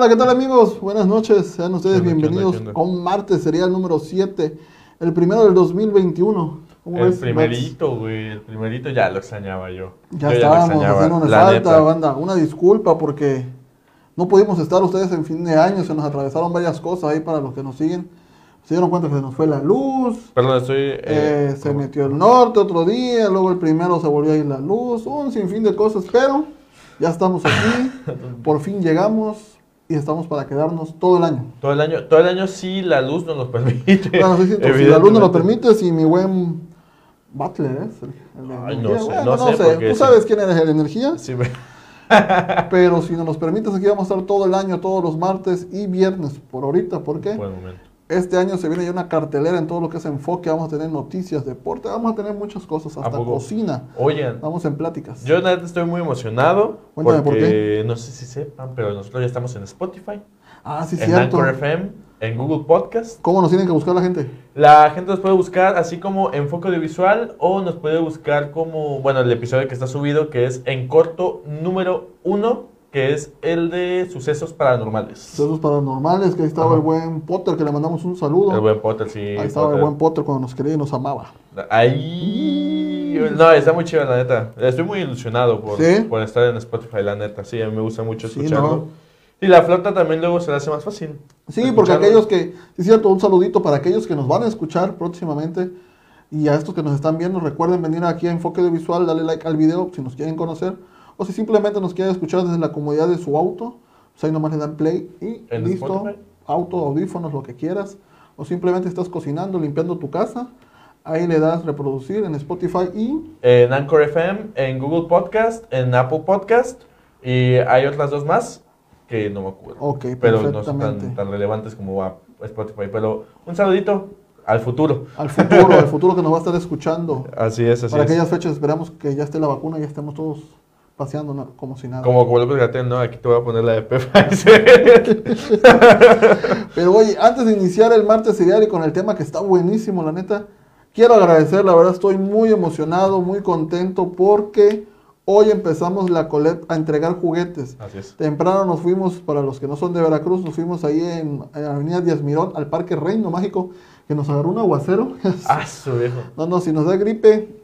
Hola, ¿qué tal amigos? Buenas noches, sean ustedes ¿Qué onda, qué onda, bienvenidos a un martes, sería el número 7, el primero del 2021. ¿Cómo El ves, primerito, güey, el primerito ya lo extrañaba yo. Ya Yo estábamos haciendo una falta, banda. Una disculpa porque no pudimos estar ustedes en fin de año, se nos atravesaron varias cosas ahí para los que nos siguen. Se dieron cuenta que se nos fue la luz, Perdón, estoy... eh, eh, se metió el norte otro día, luego el primero se volvió a ir la luz, un sinfín de cosas, pero ya estamos aquí, por fin llegamos y estamos para quedarnos todo el año. Todo el año, todo el año sí la luz nos lo permite. Bueno, sí, sí, pues, si la luz nos lo permite, si mi buen Butler es el, el Ay, no sé, bueno, no no sé, sé, tú sí. sabes quién eres el energía, Sí, me- pero si nos los permites, aquí vamos a estar todo el año, todos los martes y viernes, por ahorita, porque Buen momento. Este año se viene ya una cartelera en todo lo que es enfoque, vamos a tener noticias, deporte, vamos a tener muchas cosas, hasta cocina, Oigan, vamos en pláticas. yo estoy muy emocionado. Cuéntame, ¿por porque no sé si sepan, pero nosotros ya estamos en Spotify, ah, sí, en cierto. Anchor FM, en Google Podcast. ¿Cómo nos tienen que buscar la gente? La gente nos puede buscar así como Enfoque Audiovisual o nos puede buscar como, bueno, el episodio que está subido que es en corto número uno, que es el de sucesos paranormales. Sucesos paranormales, que ahí estaba Ajá. el buen Potter, que le mandamos un saludo. El buen Potter, sí. ahí estaba el buen Potter cuando nos quería y nos amaba. Ahí. No, está muy chido, la neta. Estoy muy ilusionado por, ¿Sí? por estar en Spotify, la neta. Sí, a mí me gusta mucho Sí, escucharlo. ¿no? Y la flota también luego se le hace más fácil. Sí, porque aquellos que, sí es cierto, un saludito para aquellos que nos van a escuchar próximamente y a estos que nos están viendo, recuerden venir aquí a Enfoque de Visual, darle like al video si nos quieren conocer o si simplemente nos quieren escuchar desde la comodidad de su auto, pues ahí nomás le dan play y ¿En listo, Spotify? auto, audífonos, lo que quieras, o simplemente estás cocinando, limpiando tu casa, ahí le das reproducir en Spotify y En Anchor FM, en Google Podcast, en Apple Podcast. Y hay otras dos más que no me acuerdo. Ok, pero no son tan, tan relevantes como a Spotify. Pero un saludito al futuro. al futuro, al futuro que nos va a estar escuchando. Así es, así Para es. aquellas fechas esperamos que ya esté la vacuna y ya estemos todos paseando ¿no? como si nada. Como López Gatel, ¿no? Aquí te voy a poner la de Pfizer. Pero oye, antes de iniciar el martes serial y con el tema que está buenísimo, la neta, quiero agradecer, la verdad estoy muy emocionado, muy contento porque hoy empezamos la colecta a entregar juguetes. Así es. Temprano nos fuimos, para los que no son de Veracruz, nos fuimos ahí en, en Avenida Díaz Mirón al Parque Reino Mágico, que nos agarró un aguacero. Ah, su viejo. No, no, si nos da gripe,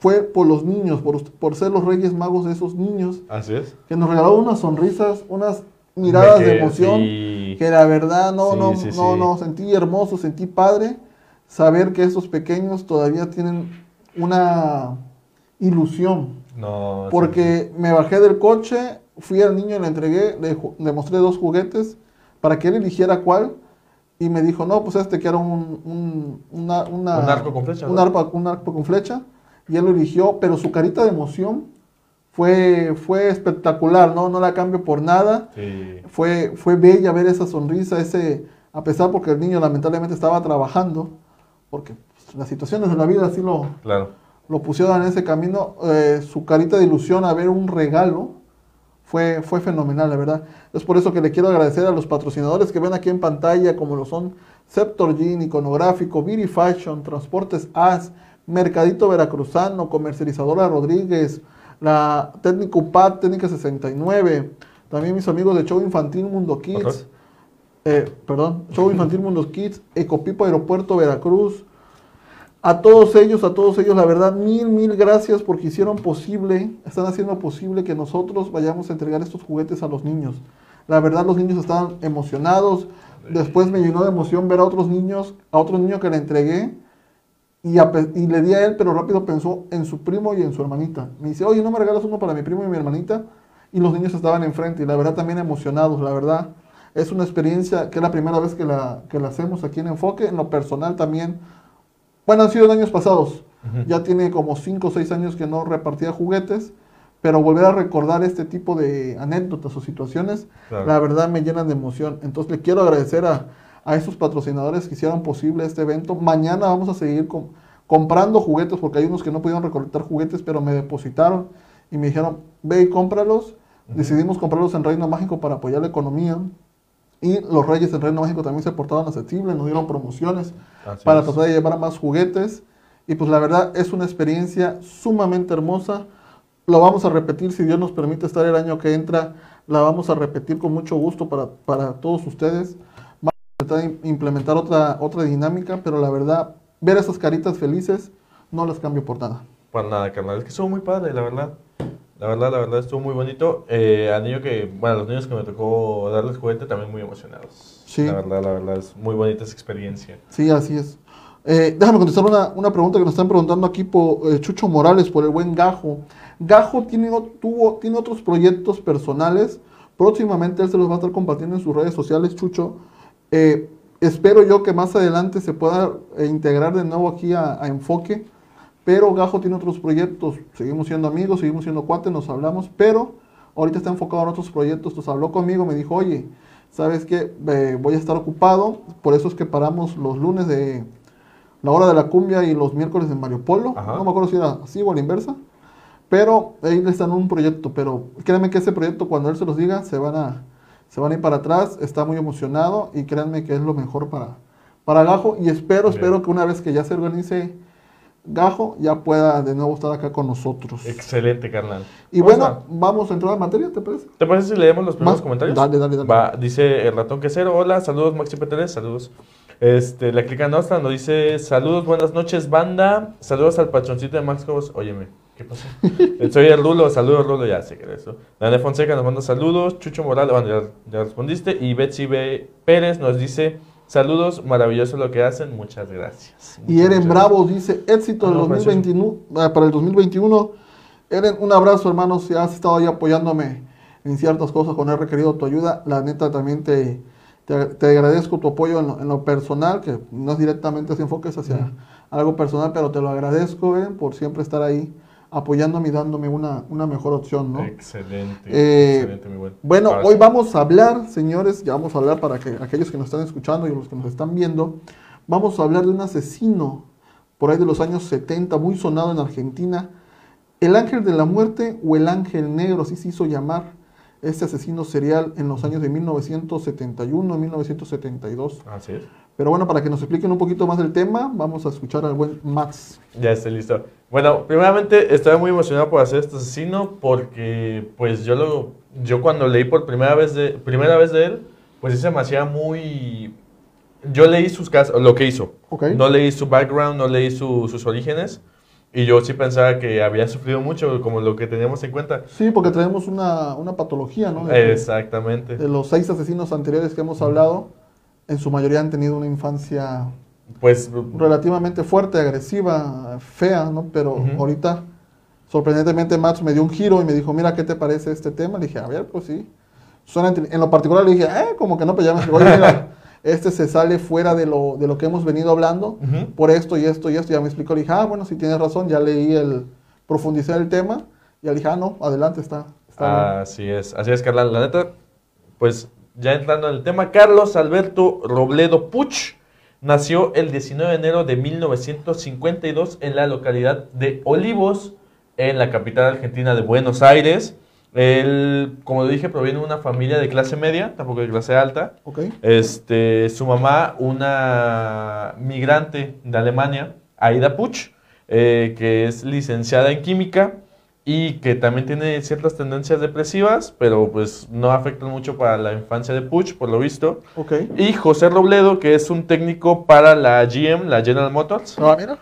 fue por los niños, por, por ser los reyes magos de esos niños, Así es. que nos regalaron unas sonrisas, unas miradas De emoción, sí. que la verdad no, Sí, no, sí, no, no, sentí hermoso, sentí padre saber que estos pequeños todavía tienen una ilusión. No. Porque me bajé del coche, fui al niño, le entregué, le, mostré dos juguetes para que él eligiera cuál. Y me dijo, no, pues este que era un, un, una- una- Un arco con flecha, Un, un arco con flecha. Y él lo eligió, pero su carita de emoción fue, fue espectacular, ¿no? No la cambio por nada. Sí. Fue, fue bella ver esa sonrisa, ese, a pesar porque el niño lamentablemente estaba trabajando, porque pues, las situaciones de la vida así lo, Claro. lo pusieron en ese camino, eh, su carita de ilusión a ver un regalo fue, fue fenomenal, la verdad. Es por eso que le quiero agradecer a los patrocinadores que ven aquí en pantalla, como lo son Sceptor Jean, Iconográfico, Beauty Fashion, Transportes AS, Mercadito Veracruzano, Comercializadora Rodríguez, la Técnico UPAD, Técnica 69, también mis amigos de Show Infantil Mundo Kids, eh, perdón, Show Infantil Mundo Kids, Ecopipo Aeropuerto Veracruz, a todos ellos, a todos ellos, la verdad, mil, mil gracias porque hicieron posible, están haciendo posible que nosotros vayamos a entregar estos juguetes a los niños. La verdad, los niños estaban emocionados. Después me llenó de emoción ver a otros niños, a otro niño que le entregué y, a pe- y le di a él, pero rápido pensó en su primo y en su hermanita. Me dice, oye, ¿no me regalas uno para mi primo y mi hermanita? Y los niños estaban enfrente y la verdad también emocionados, la verdad. Es una experiencia que es la primera vez que la, que la hacemos aquí en Enfoque. En lo personal también bueno, han sido en años pasados. Ya tiene como 5 o 6 años que no repartía juguetes, pero volver a recordar este tipo de anécdotas o situaciones, Claro. la verdad me llenan de emoción. Entonces le quiero agradecer a, a esos patrocinadores que hicieron posible este evento. Mañana vamos a seguir com- comprando juguetes, porque hay unos que no pudieron recolectar juguetes, pero me depositaron y me dijeron, ve y cómpralos. Decidimos comprarlos en Reino Mágico para apoyar la economía. Y los Reyes en Reino Mágico también se portaron accesibles, nos dieron promociones Así para es. tratar de llevar más juguetes. Y pues la verdad es una experiencia sumamente hermosa. Lo vamos a repetir si Dios nos permite estar el año que entra la vamos a repetir con mucho gusto para, para todos ustedes. Intentar implementar otra, otra dinámica, pero la verdad, ver esas caritas felices no las cambio por nada. Para nada, carnal. Es que estuvo muy padre, la verdad. La verdad, la verdad, estuvo muy bonito. Eh, a niño que, bueno, a los niños que me tocó darles juguete también muy emocionados. Sí. La verdad, la verdad, es muy bonita esa experiencia. Sí, así es. Eh, déjame contestar una, una, pregunta que nos están preguntando aquí por eh, Chucho Morales, por el buen Gajo. Gajo tiene, tuvo, tiene otros proyectos personales. Próximamente él se los va a estar compartiendo en sus redes sociales, Chucho. Eh, espero yo que más adelante se pueda eh, integrar de nuevo aquí a, a, Enfoque. Pero Gajo tiene otros proyectos. Seguimos siendo amigos, seguimos siendo cuates, nos hablamos. Pero ahorita está enfocado en otros proyectos. Entonces habló conmigo, me dijo, oye, ¿sabes qué? Eh, voy a estar ocupado. Por eso es que paramos los lunes de la hora de la cumbia y los miércoles de Mario Polo. Ajá. No me acuerdo si era así o a la inversa. Pero ahí está en un proyecto. Pero créanme que ese proyecto, cuando él se los diga, se van a, se van a ir para atrás. Está muy emocionado y créanme que es lo mejor para, para Gajo. Y espero, Bien. espero que una vez que ya se organice Gajo, ya pueda de nuevo estar acá con nosotros. Excelente, carnal. Y bueno, a... vamos a entrar en materia, ¿te parece? ¿Te parece si leemos los primeros Más, comentarios? Dale, dale, dale. Va, dice el ratón quesero, hola, saludos Maxi P3, saludos. Este, la clica nostra nos dice, saludos, buenas noches, banda. Saludos al patroncito de Max Cobos. Óyeme, Soy el Rulo, saludos Rulo, ya sé que era eso. Daniel Fonseca nos manda saludos. Chucho Morales, bueno, ya, ya respondiste. Y Betsy B. Pérez nos dice, saludos, maravilloso lo que hacen, muchas gracias. Y Eren Bravo dice, éxito Ah, del no, 2021, para el 2021. Eren, un abrazo hermano, si has estado ahí apoyándome en ciertas cosas cuando he requerido tu ayuda. La neta también te, te, te agradezco tu apoyo en lo, en lo, personal, que no es directamente se enfoques hacia Ujú. algo personal, pero te lo agradezco, Eren, por siempre estar ahí apoyándome y dándome una, una mejor opción, ¿no? Excelente, Eh, excelente, buen. Bueno, Ahora hoy sí. vamos a hablar, señores, ya vamos a hablar para que aquellos que nos están escuchando y los que nos están viendo, vamos a hablar de un asesino por ahí de los años 70, muy sonado en Argentina, el ángel de la muerte o el ángel negro, así se hizo llamar este asesino serial en los años de 1971 1972. Así es. Pero bueno, para que nos expliquen un poquito más del tema, vamos a escuchar al buen Max. Ya estoy listo. Bueno, primeramente estaba muy emocionado por hacer este asesino porque pues yo lo yo cuando leí por primera vez de primera vez de él, pues sí se me hacía muy yo leí sus casos, lo que hizo. Ok. No leí su background, no leí su- sus orígenes y yo sí pensaba que había sufrido mucho como lo que teníamos en cuenta. Sí, porque tenemos una, una patología, ¿no? De Exactamente. de los seis asesinos anteriores que hemos hablado, en su mayoría han tenido una infancia Pues relativamente fuerte, agresiva, fea, ¿no? Pero Ujú. ahorita, sorprendentemente, Max me dio un giro y me dijo, mira, ¿qué te parece este tema? Le dije, a ver, pues sí. Suena en lo particular le dije, eh, como que no, pero ya me dijo, oye, mira, este se sale fuera de lo, de lo que hemos venido hablando, Ujú. por esto y esto y esto. Ya me explicó, le dije, ah, bueno, si tienes razón, ya leí el, profundicé el tema. Y le dije, ah, no, adelante, está, está bien. Así es, así es, Carla. La neta, pues ya entrando en el tema, Carlos Alberto Robledo Puch nació el 19 de enero de 1952 en la localidad de Olivos, en la capital argentina de Buenos Aires. Él, como dije, proviene de una familia de clase media, tampoco de clase alta. Este, su mamá, una migrante de Alemania, Aida Puch, eh, que es licenciada en química y que también tiene ciertas tendencias depresivas, pero pues no afectan mucho para la infancia de Puch, por lo visto. ok. Y José Robledo, que es un técnico para la GM, la General Motors. Ah, mira.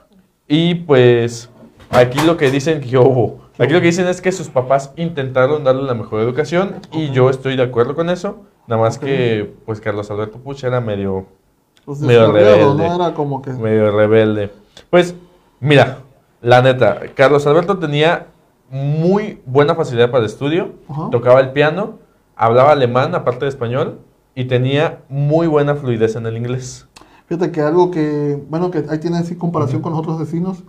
Y pues aquí lo que dicen que hubo. Aquí lo que dicen es que sus papás intentaron darle la mejor educación y yo estoy de acuerdo con eso. Nada más que pues Carlos Alberto Puch era medio, Pues Medio rebelde. ¿no? Era como que... medio rebelde. Pues mira, la neta, Carlos Alberto tenía muy buena facilidad para el estudio, Ajá. tocaba el piano, hablaba alemán aparte de español y tenía muy buena fluidez en el inglés. Fíjate que algo que, bueno, que ahí tiene así comparación con los otros asesinos,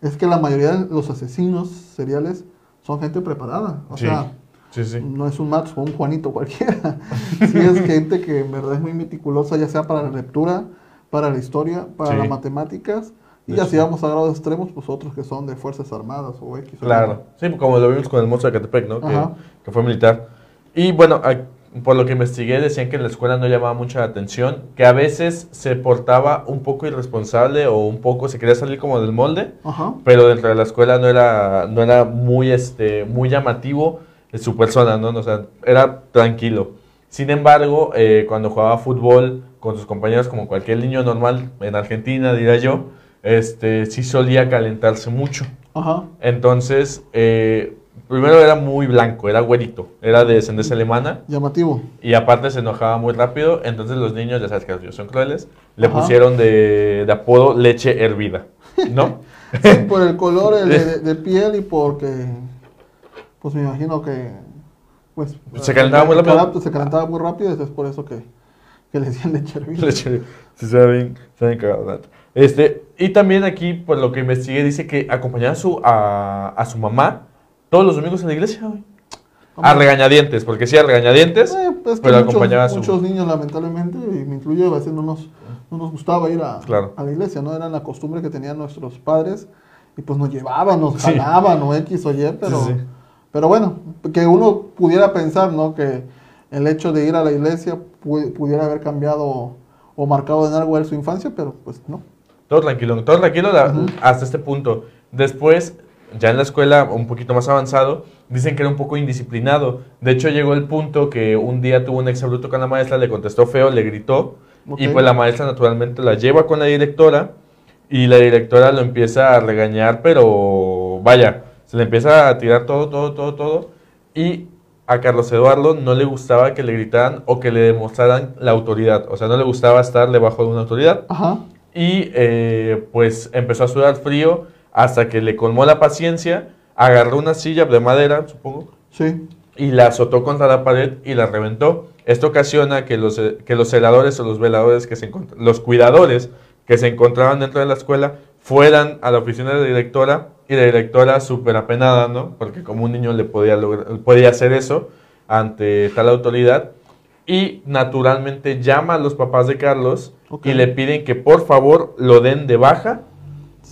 es que la mayoría de los asesinos seriales son gente preparada. O Sí, sea, sí, sí. no es un Max o un Juanito cualquiera. sí es gente que en verdad es muy meticulosa, ya sea para la lectura, para la historia, para las matemáticas. Y ya si vamos a grados extremos, pues otros que son de Fuerzas Armadas o X. o. Claro, sí, como lo vimos con el monstruo de Catepec, ¿no? Que, que fue militar. Y bueno, a- por lo que investigué, decían que en la escuela no llamaba mucha la atención, que a veces se portaba un poco irresponsable o un poco se quería salir como del molde, Ajá. pero dentro de la escuela no era, no era muy, este, muy llamativo su persona, ¿no? O sea, era tranquilo. Sin embargo, eh, cuando jugaba fútbol con sus compañeros, como cualquier niño normal en Argentina, diría yo, este, sí solía calentarse mucho. Ajá. Entonces, eh, primero era muy blanco, era güerito, era de descendencia alemana. Llamativo. Y aparte se enojaba muy rápido, entonces los niños, ya sabes que los niños son crueles, le Ajá. pusieron de, de apodo leche hervida, ¿no? Sí, por el color el de, de piel y porque, pues me imagino que, pues... Se calentaba muy rápido. Se calentaba muy rápido es por eso que, que le decían leche hervida. Leche, sí, se ve bien, se ve bien cagado, la neta. Este, y también aquí, por lo que investigué, dice que acompañaba a su, a, a su mamá todos los domingos en la iglesia, güey. A regañadientes, porque sí, a regañadientes, Eh, pues que pero muchos, acompañaba a su... muchos niños, lamentablemente, y me incluyo, a veces no nos, no nos gustaba ir a, Claro. a la iglesia, ¿no? Era la costumbre que tenían nuestros padres y pues nos llevaban, nos Sí. jalaban o X o Y, pero, sí. pero bueno, que uno pudiera pensar, ¿no? Que el hecho de ir a la iglesia pu- pudiera haber cambiado o marcado en algo él su infancia, pero pues no. Todo tranquilo, todo tranquilo hasta este punto. Después, ya en la escuela, un poquito más avanzado, dicen que era un poco indisciplinado. De hecho, llegó el punto que un día tuvo un exabruto con la maestra, le contestó feo, le gritó, y pues la maestra naturalmente la lleva con la directora, y la directora lo empieza a regañar, pero vaya, se le empieza a tirar todo, todo, todo, todo, y a Carlos Eduardo no le gustaba que le gritaran o que le demostraran la autoridad, o sea, no le gustaba estar debajo de una autoridad. Ajá. Y eh, pues empezó a sudar frío hasta que le colmó la paciencia, agarró una silla de madera, supongo, Sí. y la azotó contra la pared y la reventó. Esto ocasiona que los, eh, que los celadores o los veladores, que se los cuidadores que se encontraban dentro de la escuela, fueran a la oficina de la directora y la directora súper apenada, ¿no? Porque como un niño le podía, lograr- podía hacer eso ante tal autoridad. Y naturalmente llama a los papás de Carlos Ok. y le piden que por favor lo den de baja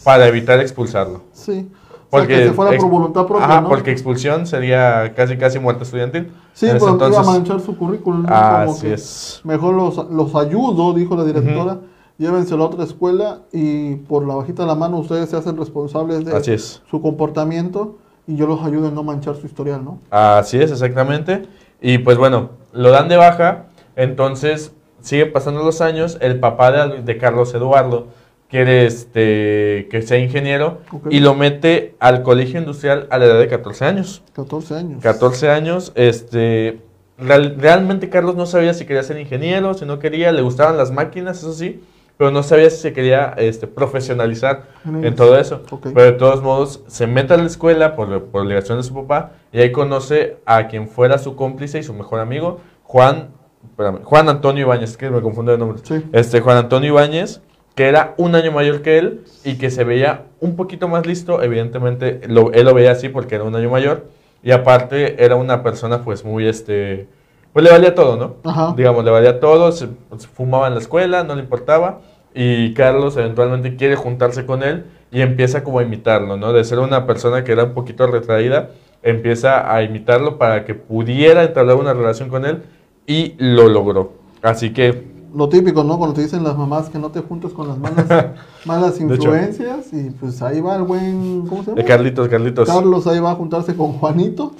para evitar expulsarlo. Sí. Porque o sea, que se fuera por voluntad propia, Ajá, ¿no? porque expulsión sería casi casi muerte estudiantil. Sí, En ese porque iba a entonces- manchar su currículum. ¿no? Como Así que es. Mejor los, los ayudo, dijo la directora. Llévenselo a otra escuela y por la bajita de la mano ustedes se hacen responsables de Así es. su comportamiento y yo los ayudo en no manchar su historial, ¿no? Así es, exactamente. Y pues bueno, lo dan de baja, entonces siguen pasando los años, el papá de, de Carlos Eduardo quiere este, que sea ingeniero y lo mete al colegio industrial a la edad de 14 años. 14 años. 14 años, este, real- realmente Carlos no sabía si quería ser ingeniero, si no quería, le gustaban las máquinas, eso sí, pero no sabía si se quería este, profesionalizar En todo eso. Pero de todos modos, se mete a la escuela por, por obligación de su papá y ahí conoce a quien fuera su cómplice y su mejor amigo, Juan, espérame, Juan Antonio Ibáñez, que me confundo de nombre. Sí. Este, Juan Antonio Ibáñez, que era un año mayor que él y que se veía un poquito más listo, evidentemente lo- él lo veía así porque era un año mayor y aparte era una persona pues muy, este, pues le valía todo, ¿no? Ajá. Digamos, le valía todo, se, se fumaba en la escuela, no le importaba y Carlos eventualmente quiere juntarse con él y empieza como a imitarlo, ¿no? De ser una persona que era un poquito retraída, empieza a imitarlo para que pudiera entablar una relación con él y lo logró. Así que Lo típico, ¿no? Cuando te dicen las mamás que no te juntes con las malas, malas influencias y pues ahí va el buen, ¿cómo se Eh, llama? Carlitos, Carlitos. Carlos ahí va a juntarse con Juanito,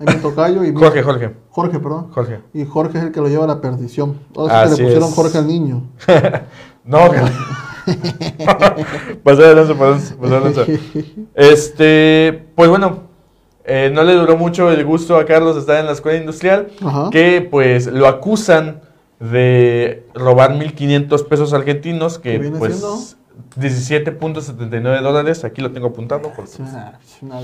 ahí mi tocayo y Jorge, Jorge, Jorge, perdón. Jorge. Y Jorge es el que lo lleva a la perdición. Ahora Así le pusieron es. Jorge al niño. No, pasó pasó de lanza. Este, pues bueno, eh, no le duró mucho el gusto a Carlos estar en la escuela industrial, Ajá. que pues lo acusan de robar 1.500 pesos argentinos, que ¿Qué viene pues siendo? 17.79 dólares, aquí lo tengo apuntado. porque- Es una, es una.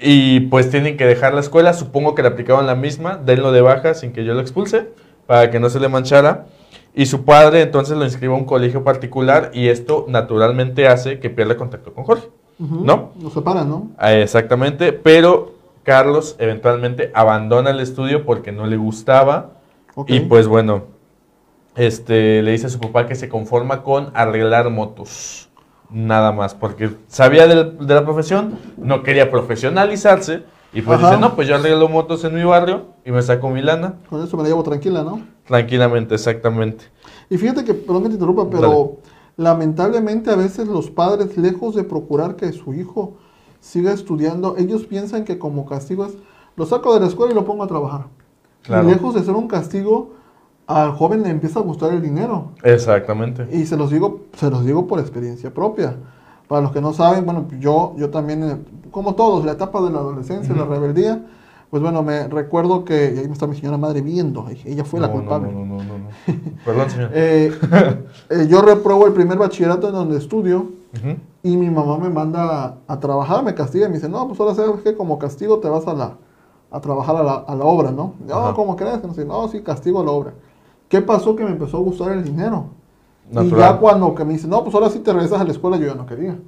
Y pues tienen que dejar la escuela, supongo que le aplicaban la misma, denlo de baja sin que yo lo expulse, para que no se le manchara. Y su padre entonces lo inscribe a un colegio particular y esto naturalmente hace que pierda contacto con Jorge. ¿No? Lo separan, ¿no? Ah, Exactamente, pero Carlos eventualmente abandona el estudio porque no le gustaba y pues bueno, este, le dice a su papá que se conforma con arreglar motos. Nada más, porque sabía del- de, la profesión, no quería profesionalizarse y pues Ajá. dice, no, pues yo arreglo motos en mi barrio y me saco mi lana. Con eso me la llevo tranquila, ¿no? Tranquilamente, exactamente. Y fíjate que, perdón que te interrumpa, pero lamentablemente a veces los padres, lejos de procurar que su hijo siga estudiando, ellos piensan que como castigo es, lo saco de la escuela y lo pongo a trabajar. Claro. Y lejos de ser un castigo, al joven le empieza a gustar el dinero. Exactamente. Y se los digo, se los digo por experiencia propia. Para los que no saben, bueno, yo, yo también, eh, como todos, la etapa de la adolescencia, la rebeldía, pues bueno, me recuerdo que, y ahí me está mi señora madre viendo, ella fue la No, culpable. No, no, no, no, no. Perdón, señor. Eh, eh, yo repruebo el primer bachillerato en donde estudio y mi mamá me manda a, a trabajar, me castiga y me dice, no, pues ahora sabes que como castigo te vas a la a trabajar a la, a la obra, ¿no? No, Ajá. ¿cómo crees? No, no, sí, castigo a la obra. ¿Qué pasó? Que me empezó a gustar el dinero. Y Natural. ya cuando que me dice, no, pues ahora sí te regresas a la escuela, yo ya no quería.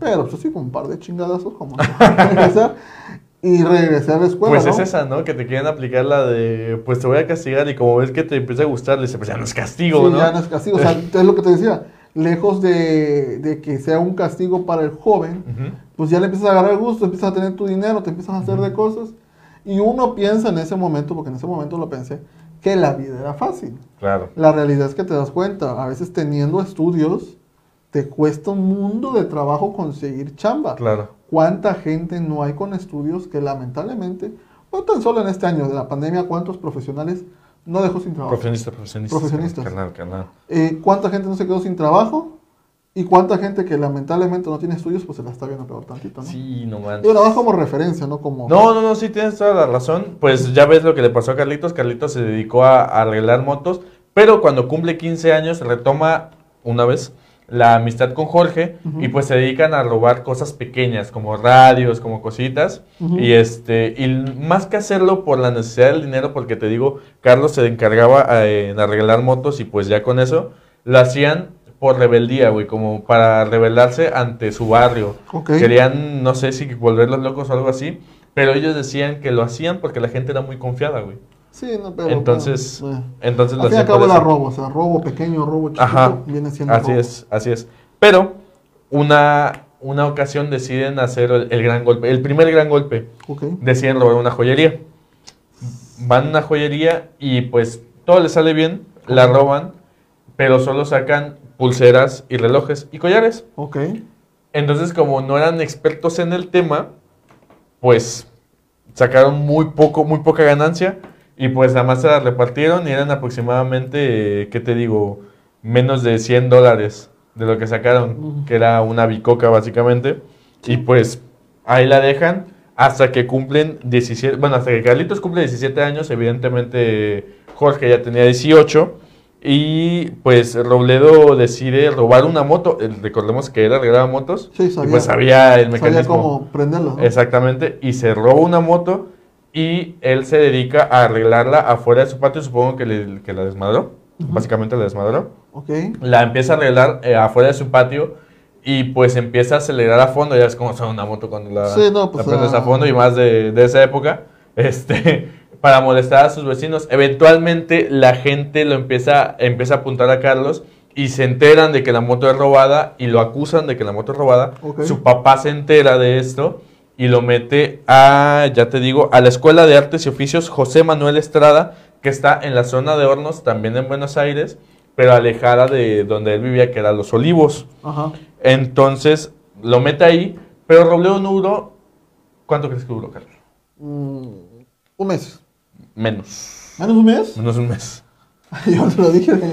Pero pues así con un par de chingadazos, como no regresar. Y regresé a la escuela, Pues ¿no? es esa, ¿no? Que te quieren aplicar la de, pues te voy a castigar y como ves que te empieza a gustar, le dices, pues ya no es castigo, Sí, ¿no? ya no es castigo. O sea, es lo que te decía. Lejos de, de que sea un castigo para el joven, pues ya le empiezas a agarrar gusto, empiezas a tener tu dinero, te empiezas a hacer de cosas. Y uno piensa en ese momento, porque en ese momento lo pensé, que la vida era fácil. Claro. La realidad es que te das cuenta, a veces teniendo estudios, te cuesta un mundo de trabajo conseguir chamba. Claro. ¿Cuánta gente no hay con estudios que lamentablemente, no tan solo en este año de la pandemia, cuántos profesionales no dejó sin trabajo? Profesionista, profesionista. Profesionistas. Canal, canal. Eh, ¿Cuánta gente no se quedó sin trabajo? ¿Y cuánta gente que lamentablemente no tiene estudios, pues se la está viendo peor tantito, ¿no? Sí, no manches. Digo, nada como referencia, ¿no? Como... No, no, no, sí tienes toda la razón. Pues ya ves lo que le pasó a Carlitos. Carlitos se dedicó a, a arreglar motos, pero cuando cumple 15 años retoma una vez la amistad con Jorge y pues se dedican a robar cosas pequeñas como radios, como cositas. Y este, y más que hacerlo por la necesidad del dinero, porque te digo, Carlos se encargaba eh, en arreglar motos y pues ya con eso lo hacían por rebeldía, güey, como para rebelarse ante su barrio. Querían, no sé si volverlos locos o algo así, pero ellos decían que lo hacían porque la gente era muy confiada, güey. Sí, no, pero... Entonces, eh. entonces Al fin y cabo eso. robo, o sea, robo pequeño, robo chiquito, Ajá, viene siendo así robo. es, así es. Pero una, una ocasión deciden hacer el, el gran golpe, el primer gran golpe. Ok. Deciden robar una joyería. Van a una joyería y pues todo les sale bien, la roban, pero solo sacan pulseras y relojes y collares. Ok. Entonces, como no eran expertos en el tema, pues sacaron muy poco, muy poca ganancia y pues nada más se la repartieron y eran aproximadamente, ¿qué te digo? Menos de 100 dólares de lo que sacaron, que era una bicoca básicamente. Y pues ahí la dejan hasta que cumplen 17, bueno, hasta que Carlitos cumple 17 años, evidentemente Jorge ya tenía 18. Y pues Robledo decide robar una moto. Recordemos que él arreglaba motos. Sí, Y sabía. pues sabía el Sabía mecanismo. cómo prenderlo, ¿no? Exactamente. Y se roba una moto y él se dedica a arreglarla afuera de su patio. Supongo que, le- que la desmadró. Básicamente la desmadró. Ok. La empieza a arreglar eh, afuera de su patio. Y pues empieza a acelerar a fondo. Ya es como son una moto cuando la, Sí, no, pues, la prendes ah. a fondo y más de, de esa época. Este. Para molestar a sus vecinos. Eventualmente la gente lo empieza, empieza a apuntar a Carlos. Y se enteran de que la moto es robada. Y lo acusan de que la moto es robada. Su papá se entera de esto. Y lo mete a, ya te digo, a la Escuela de Artes y Oficios José Manuel Estrada. Que está en la zona de Hornos, también en Buenos Aires. Pero alejada de donde él vivía, que era Los Olivos. Ajá. Entonces lo mete ahí, pero Robledo no duró. ¿Cuánto crees que duró, Carlos? Mm, un mes. Menos. ¿Menos un mes? Menos un mes. Yo te lo dije de,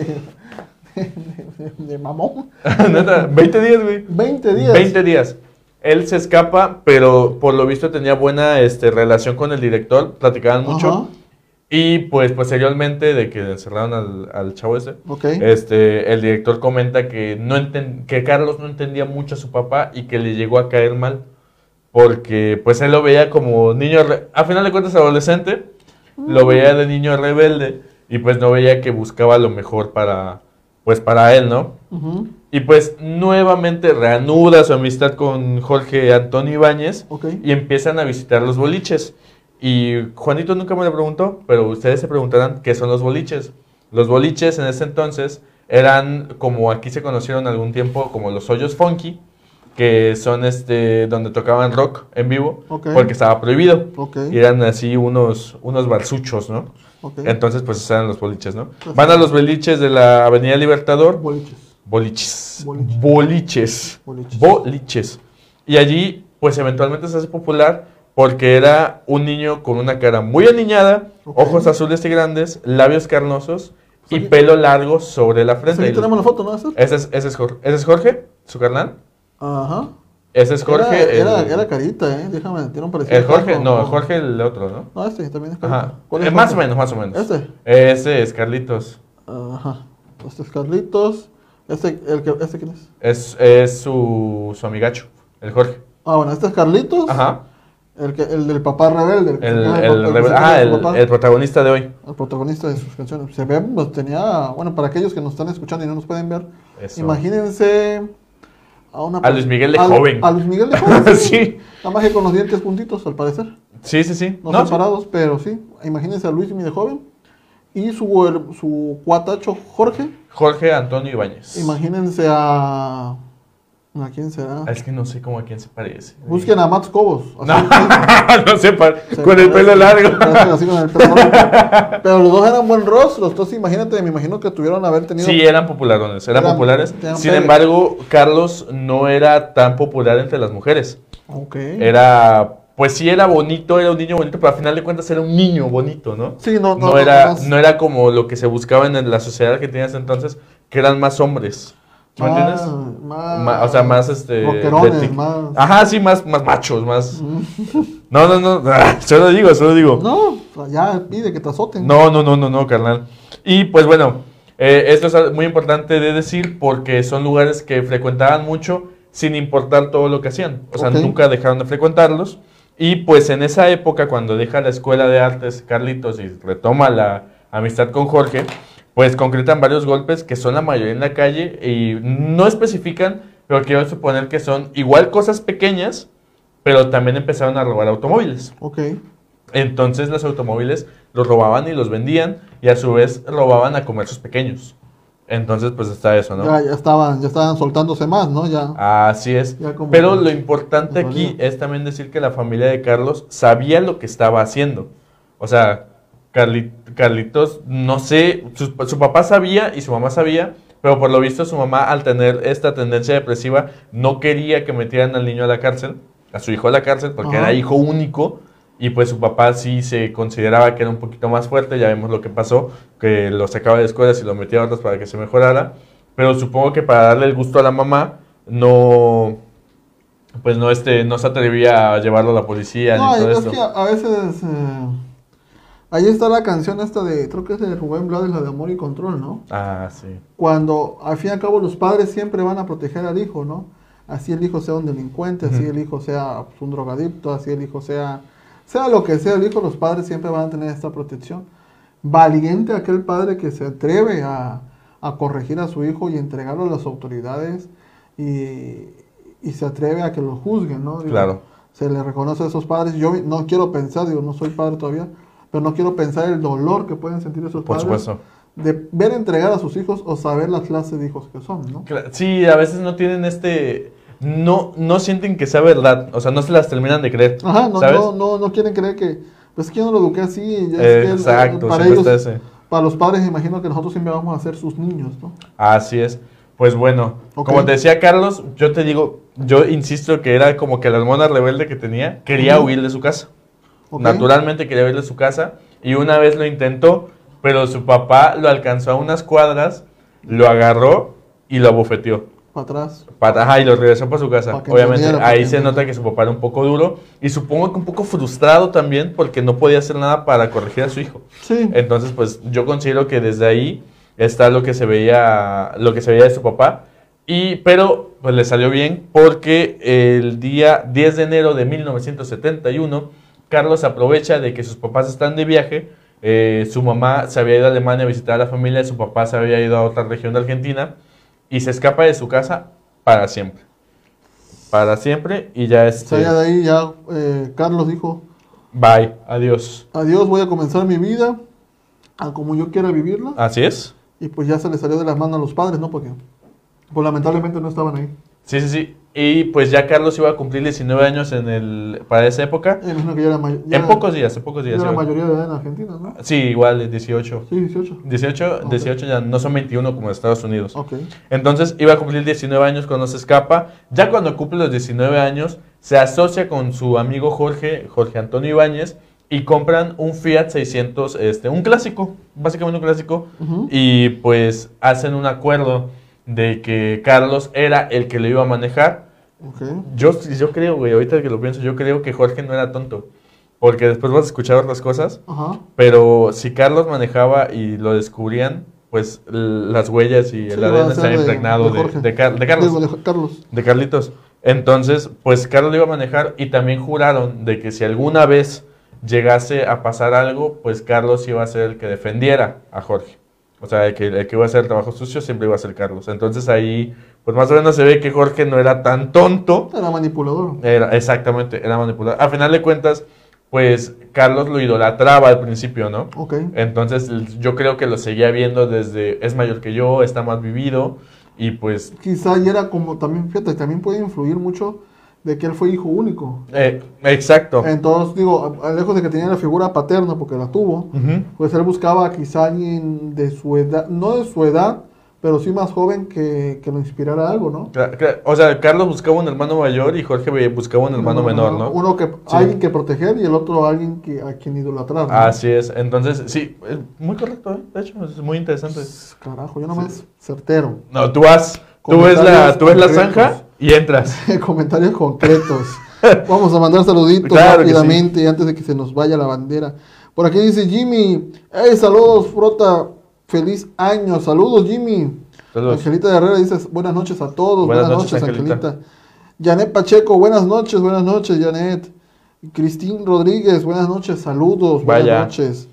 de, de- de mamón. Neta, 20 días, güey. 20 días. 20 días. Él se escapa, pero por lo visto tenía buena este, relación con el director, platicaban mucho. Ajá. Y pues posteriormente de que encerraron al, al chavo ese, este, el director comenta que, no enten- que Carlos no entendía mucho a su papá y que le llegó a caer mal. Porque pues él lo veía como niño, re- a final de cuentas adolescente, lo veía de niño rebelde y pues no veía que buscaba lo mejor para, pues para él, ¿no? Y pues nuevamente reanuda su amistad con Jorge Antonio Ibáñez y empiezan a visitar los boliches. Y Juanito nunca me lo preguntó, pero ustedes se preguntarán qué son los boliches. Los boliches en ese entonces eran como aquí se conocieron algún tiempo como los hoyos funky, que son este donde tocaban rock en vivo, porque estaba prohibido. Y eran así unos, unos barsuchos, ¿no? Entonces, pues eran los boliches, ¿no? Pues Van a los boliches de la Avenida Libertador. Boliches. Boliches. Boliches. Boliches. Boliches. Boliches. Y allí, pues eventualmente se hace popular porque era un niño con una cara muy aniñada, ojos azules y grandes, labios carnosos y pelo largo sobre la frente. aquí tenemos la foto, ¿no? ¿Esa? Ese es, ese es Jorge, ese es Jorge, su carnal. Ajá. Ese es Jorge. Era, el, era, era carita, ¿eh? Déjame, tiene un parecido. el Jorge, no, con- Jorge el otro, ¿no? No, este también es carita. Ajá. ¿Cuál Eh, es más o menos, más o menos. Este. Ese es Carlitos. Ajá. Este es Carlitos. Este, el que, ¿este quién es? Es, es su, su amigacho, el Jorge. Ah, bueno, este es Carlitos. Ajá. El, que, el del papá rebelde. El, el, se ah, el, el protagonista de hoy. el protagonista de sus canciones. Se ve, pues tenía, bueno, para aquellos que nos están escuchando y no nos pueden ver, Eso. imagínense a una A Luis Miguel de a- joven. A Luis Miguel de joven. Sí. Nada más que con los dientes puntitos, al parecer. Sí, sí, sí. No, No, sí. separados, pero sí. Imagínense a Luis Miguel de joven. Y su, su cuatacho Jorge. Jorge Antonio Ibáñez. Imagínense a. ¿A quién será? Ah, Es que no sé cómo a quién se parece. Busquen a Max Cobos. No, no sé, pa- se con el pelo largo. parece así con el pelo largo. Pero los dos eran buen rostro. Entonces, imagínate, me imagino que tuvieron haber tenido. Sí, eran popularones, eran, Eran- populares. eran Sin pegue. embargo, Carlos no era tan popular entre las mujeres. Ok. Era, pues sí era bonito, era un niño bonito, pero al final de cuentas era un niño bonito, ¿no? Sí, no, no, No no, era, más- no era como lo que se buscaba en la sociedad de ese entonces, que eran más hombres. ¿Me entiendes? Más, Ma- o sea, más este. Más. Ajá, sí, más, más machos, más. Mm. No, no, no. Solo digo, solo digo. No, ya pide que te azoten. No, no, no, no, no, carnal. Y pues bueno, eh, esto es muy importante de decir porque son lugares que frecuentaban mucho sin importar todo lo que hacían. O sea, Ok. nunca dejaron de frecuentarlos. Y pues en esa época, cuando deja la escuela de artes Carlitos y retoma la amistad con Jorge, pues concretan varios golpes que son la mayoría en la calle y no especifican, pero quiero suponer que son igual cosas pequeñas, pero también empezaron a robar automóviles. Ok. Entonces los automóviles los robaban y los vendían y a su vez robaban a comercios pequeños. Entonces pues está eso, ¿no? Ya, ya estaban, ya estaban soltándose más, ¿no? Ya. Así es. Ya Pero lo importante aquí es también decir que la familia de Carlos sabía lo que estaba haciendo. O sea, Carli- Carlitos, no sé, su, su papá sabía y su mamá sabía, pero por lo visto su mamá al tener esta tendencia depresiva no quería que metieran al niño a la cárcel, a su hijo a la cárcel, porque Ajá. era hijo único. Y pues su papá sí se consideraba que era un poquito más fuerte, ya vemos lo que pasó, que lo sacaba de escuelas y lo metía a otras para que se mejorara. Pero supongo que para darle el gusto a la mamá, no, pues no, este, no se atrevía a llevarlo a la policía No, ni todo es esto. que a, a veces. eh, ahí está la canción esta de. Creo que es de Rubén Blades, la de Amor y Control, ¿no? Ah, sí. Cuando al fin y al cabo los padres siempre van a proteger al hijo, ¿no? Así el hijo sea un delincuente, así el hijo sea pues, un drogadicto, así el hijo sea. Sea lo que sea el hijo, los padres siempre van a tener esta protección. Valiente aquel padre que se atreve a, a corregir a su hijo y entregarlo a las autoridades y, y se atreve a que lo juzguen, ¿no? Digo, Claro. Se le reconoce a esos padres. Yo no quiero pensar, digo, no soy padre todavía, pero no quiero pensar el dolor que pueden sentir esos Por padres supuesto. de ver entregar a sus hijos o saber la clase de hijos que son, ¿no? Sí, a veces no tienen este... No, no sienten que sea verdad, o sea, no se las terminan de creer. Ajá, no, ¿sabes? no, no, no quieren creer que, pues es que yo no lo eduqué así. ya es que, Exacto, para ellos, está ese. para los padres, imagino que nosotros siempre vamos a ser sus niños, ¿no? Así es. Pues bueno, como te decía Carlos, yo te digo, yo insisto que era como que la hormona rebelde que tenía, quería huir de su casa. Naturalmente quería de su casa y una vez lo intentó, pero su papá lo alcanzó a unas cuadras, lo agarró y lo abofeteó. Para atrás. Para, ajá, y lo regresó para su casa. Pa' Obviamente, ahí se nota que su papá era un poco duro y supongo que un poco frustrado también porque no podía hacer nada para corregir a su hijo. Sí. Entonces, pues yo considero que desde ahí está lo que se veía, lo que se veía de su papá. Y, pero pues le salió bien porque el día 10 de enero de 1971, Carlos aprovecha de que sus papás están de viaje. eh, su mamá se había ido a Alemania a visitar a la familia, su papá se había ido a otra región de Argentina y se escapa de su casa para siempre. Para siempre y ya O este, sea, ya de ahí ya eh, Carlos dijo, bye, adiós. adiós, voy a comenzar mi vida a como yo quiera vivirla. Así es. Y pues ya se le salió de las manos a los padres, ¿no? Porque pues lamentablemente no estaban ahí. Sí, sí, sí. Y pues ya Carlos iba a cumplir 19 años en el, para esa época. Imagino que ya era, may- ya En pocos días, en pocos ya días. era iba. mayoría de edad en Argentina, ¿no? Sí, igual, eh, 18. Sí, 18. 18, Ok. 18 ya no son 21 como en Estados Unidos. Ok. Entonces iba a cumplir 19 años cuando se escapa. Ya cuando cumple los 19 años, se asocia con su amigo Jorge, Jorge Antonio Ibáñez, y compran un Fiat 600, este, un clásico, básicamente un clásico, y pues hacen un acuerdo de que Carlos era el que lo iba a manejar. Ok. Yo, yo creo, güey, ahorita que lo pienso, yo creo que Jorge no era tonto, porque después vas a escuchar otras cosas, Ajá. pero si Carlos manejaba y lo descubrían, pues las huellas y el Sí, a ADN de- impregnados de de, de Car- de Carlos. De Carlos. De Carlitos. Entonces, pues Carlos lo iba a manejar y también juraron de que si alguna vez llegase a pasar algo, pues Carlos iba a ser el que defendiera a Jorge. O sea, el que, el que iba a hacer el trabajo sucio siempre iba a ser Carlos. Entonces ahí, pues más o menos se ve que Jorge no era tan tonto. Era manipulador. Era, exactamente, era manipulador. A final de cuentas, pues Carlos lo idolatraba al principio, ¿no? Ok. Entonces yo creo que lo seguía viendo desde, es mayor que yo, está más vivido y pues Quizá y era como también, fíjate, también puede influir mucho de que él fue hijo único. Eh, exacto. Entonces, digo, lejos de que tenía la figura paterna, porque la tuvo, pues él buscaba quizá alguien de su edad, no de su edad, pero sí más joven que, que lo inspirara algo, ¿no? O sea, Carlos buscaba un hermano mayor y Jorge buscaba un hermano menor, ¿no? Uno que, Sí. alguien que proteger y el otro alguien que, a quien idolatrar. ¿no? Así es. Entonces, sí, es muy correcto, ¿eh? De hecho, es muy interesante. Carajo, yo nomás certero. No, tú vas, tú ves la, tú ves la zanja y entras. Comentarios concretos. Vamos a mandar saluditos Claro rápidamente antes de que se nos vaya la bandera. Por aquí dice Jimmy. Hey, saludos, Frota. Feliz año. Saludos, Jimmy. Saludos. Angelita Herrera dice buenas noches a todos. Buenas Buenas, noches, noches, Angelita. Angelita. Janet Pacheco, buenas noches, buenas noches, Janet. Cristín Rodríguez, buenas noches, saludos, Vaya. buenas noches.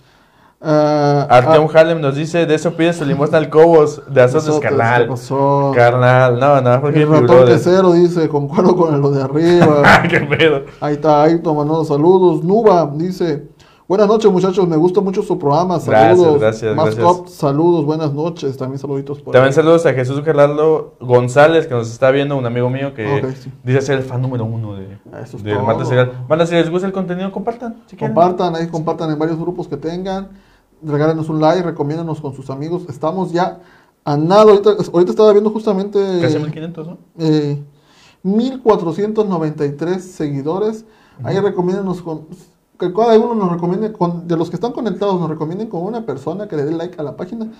Ah, Arteum ah, Halem nos dice, de eso pide su limosna al Cobos, de azotes, nosotros, ¿qué carnal. pasó? Carnal, no, no, porque El ratón quesero dice, concuerdo con lo de arriba. qué pedo. Ahí está Ayrton mandando saludos. Nuba dice, buenas noches muchachos, me gusta mucho su programa. Gracias, Saludos. gracias, Mascot, gracias. saludos, buenas noches. También saluditos por También ahí. saludos a Jesús Gerardo González, que nos está viendo, un amigo mío que sí. dice ser el fan número uno de, Eso es Serial. Banda, si les gusta el contenido, compartan. Si. Compartan, ahí compartan en varios grupos que tengan. Regálenos un like, recomiéndanos con sus amigos. Estamos ya a nada. Ahorita, ahorita estaba viendo justamente Casi 1500, ¿no? eh, 1493 seguidores. Ahí recomiéndanos con. Que cada uno nos recomiende, con, de los que están conectados, nos recomienden con una persona que le dé like a la página.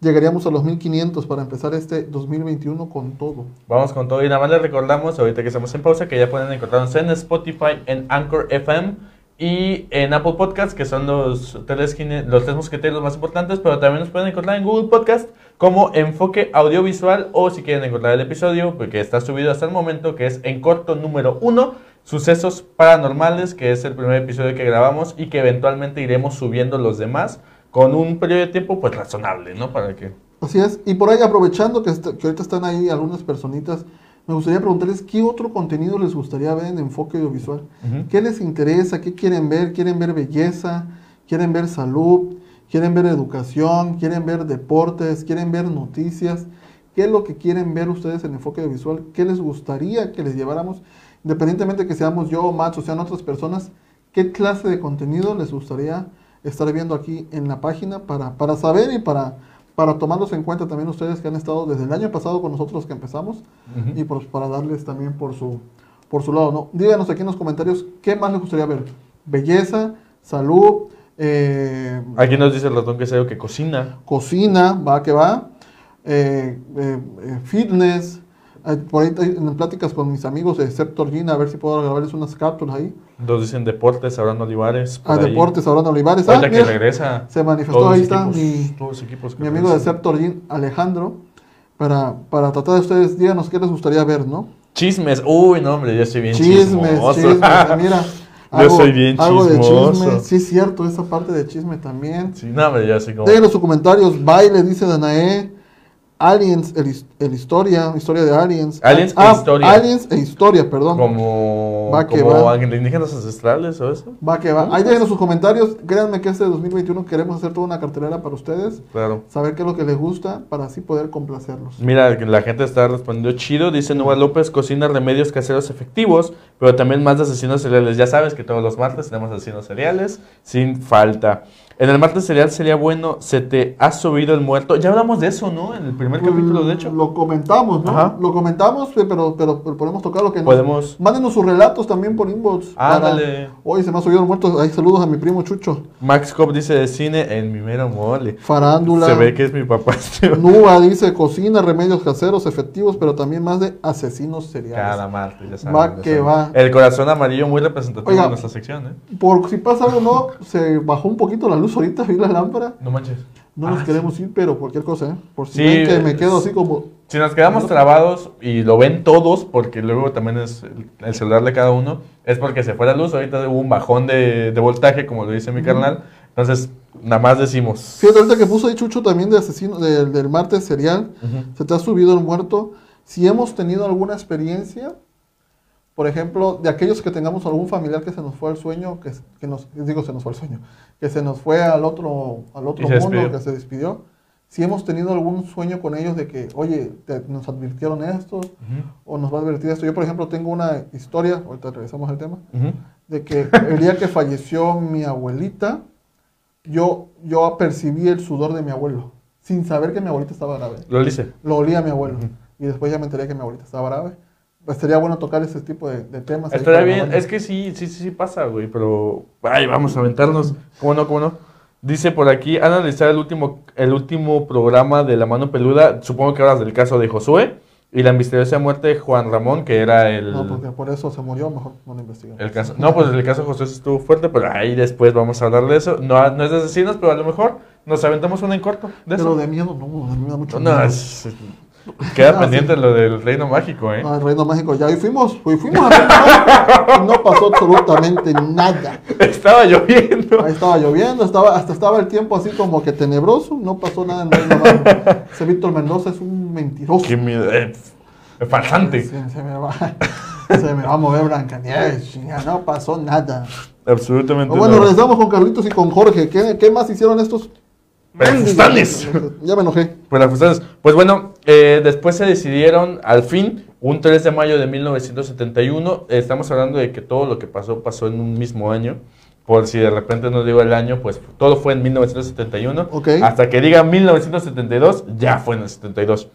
Llegaríamos a los 1500 para empezar este 2021 con todo. Vamos con todo y nada más les recordamos, ahorita que estamos en pausa, que ya pueden encontrarnos en Spotify, en Anchor FM y en Apple Podcast, que son los tres, los tres mosqueteros más importantes, pero también nos pueden encontrar en Google Podcast como Enfoque Audiovisual o si quieren encontrar el episodio, porque está subido hasta el momento, que es en corto número uno, Sucesos Paranormales, que es el primer episodio que grabamos y que eventualmente iremos subiendo los demás con un periodo de tiempo pues razonable, ¿no? Para que... Así es. Y por ahí, aprovechando que ahorita están ahí algunas personitas, me gustaría preguntarles qué otro contenido les gustaría ver en enfoque audiovisual. ¿Qué les interesa? ¿Qué quieren ver? ¿Quieren ver belleza? ¿Quieren ver salud? ¿Quieren ver educación? ¿Quieren ver deportes? ¿Quieren ver noticias? ¿Qué es lo que quieren ver ustedes en enfoque audiovisual? ¿Qué les gustaría que les lleváramos? Independientemente que seamos yo, Max o sean otras personas, ¿qué clase de contenido les gustaría estar viendo aquí en la página para, para saber y para, para tomarlos en cuenta también ustedes que han estado desde el año pasado con nosotros que empezamos? Y pues para darles también por su por su lado, ¿no? Díganos aquí en los comentarios qué más les gustaría ver. Belleza, salud, eh, Aquí nos dice el ratón que que cocina. cocina, va que va, eh, eh, fitness. Eh, por ahí estoy en pláticas con mis amigos de Septor Gina, a ver si puedo grabarles unas cápsulas ahí. Nos dicen deportes, Abraham Olivares. por A ahí. Deportes, Abraham Olivares. Ah, Ahorita que mira, regresa. se manifestó, ahí está equipos- mi, mi amigo de. Septor Gin, Alejandro, para, para tratar de ustedes, díganos qué les gustaría ver, ¿no? Chismes. Uy, no, hombre, yo soy bien Chismes, chismoso. chismes, mira. Yo soy bien algo de chismoso. chisme, sí es cierto, esa parte de chisme también. Sí, no, hombre, yo soy como... Déjenos sus comentarios, baile, dice Danae, Aliens, el, el historia, historia de Aliens. Aliens Ah, e historia. Aliens e historia, perdón. Como... Va que como va. alienígenas ancestrales o eso. Va que va. Ahí déjenos sus comentarios, créanme que este 2021 queremos hacer toda una cartelera para ustedes, Claro. saber qué es lo que les gusta para así poder complacerlos. Mira, la gente está respondiendo chido. Dice Nueva López, cocina remedios caseros efectivos, pero también más de asesinos seriales. Ya sabes que todos los martes tenemos asesinos seriales, sin falta. En el martes serial sería bueno, se te ha subido el muerto. Ya hablamos de eso, ¿no? En el primer primer capítulo, de hecho. Lo comentamos, ¿no? Ajá. Lo comentamos, eh, pero, pero, pero podemos tocar lo que nos... Podemos. Mándenos sus relatos también por inbox. Ándale. para- Hoy se me ha subido el muerto. Ay, saludos a mi primo Chucho. Max Cop dice de cine en mi mero mole. Farándula. Se ve que es mi papá. Nuba dice cocina, remedios caseros, efectivos, pero también más de asesinos seriales. Cada martes, ya saben. Va que saben. va. El corazón amarillo muy representativo Oiga. de nuestra sección, ¿eh? Por si pasa algo, no, se bajó un poquito la luz ahorita, vi la lámpara. No manches. No Ah, nos queremos ir, pero cualquier cosa, ¿eh? Por si Sí, ven que me quedo así como... Si nos quedamos trabados y lo ven todos, porque luego también es el, el celular de cada uno, es porque se fue la luz. Ahorita hubo un bajón de, de voltaje, como lo dice mi carnal. Entonces, nada más decimos. Fíjate, ahorita que puso ahí Chucho también de asesino, del, del martes serial, se te ha subido el muerto. Si hemos tenido alguna experiencia, por ejemplo, de aquellos que tengamos algún familiar que se nos fue al sueño, que, que nos, digo se nos fue al sueño, que se nos fue al otro, al otro mundo, despidió. que se despidió. Si hemos tenido algún sueño con ellos de que, oye, te- nos advirtieron esto, o nos va a advertir esto. Yo, por ejemplo, tengo una historia, ahorita regresamos al tema, de que el día que falleció mi abuelita, yo, yo percibí el sudor de mi abuelo, sin saber que mi abuelita estaba grave. Lo dice. Lo olía mi abuelo. Y después ya me enteré que mi abuelita estaba grave. Pues sería bueno tocar ese tipo de, de temas. Estaría bien, es que sí, sí, sí, sí pasa, güey, pero... Ay, vamos a aventarnos. ¿Cómo no, cómo no? Dice por aquí, han analizado el último, el último programa de La Mano Peluda, supongo que hablas del caso de Josué, y la misteriosa muerte de Juan Ramón, que era el... No, porque por eso se murió, mejor no lo investigamos. El caso, no, pues el caso de José sí estuvo fuerte, pero ahí después vamos a hablar de eso. No, no es de asesinos, pero a lo mejor nos aventamos una en corto de Pero eso. de miedo, no, me da mucho No, miedo. es- queda Ah, pendiente sí. lo del reino mágico, ¿eh? Ah, el Reino Mágico, ya y fuimos, fui- fuimos a y no pasó absolutamente nada. Estaba lloviendo. Ahí estaba lloviendo, estaba, hasta estaba el tiempo así como que tenebroso, no pasó nada en Reino Mágico. Ese Víctor Mendoza es un mentiroso. Qué miedo. eh, pf, farsante. Se, se me va, se me va a mover Blancanieves, no pasó nada. Absolutamente bueno, no. regresamos con Carlitos y con Jorge. ¿Qué, qué más hicieron estos? Pelafustanes. Ya me enojé. Pues, las fustanes. Pues bueno, eh, después se decidieron al fin, un 3 de mayo de 1971. eh, estamos hablando de que todo lo que pasó pasó en un mismo año. Por si de repente no digo el año, pues todo fue en 1971. Ok. Hasta que diga 1972, ya fue en el 72.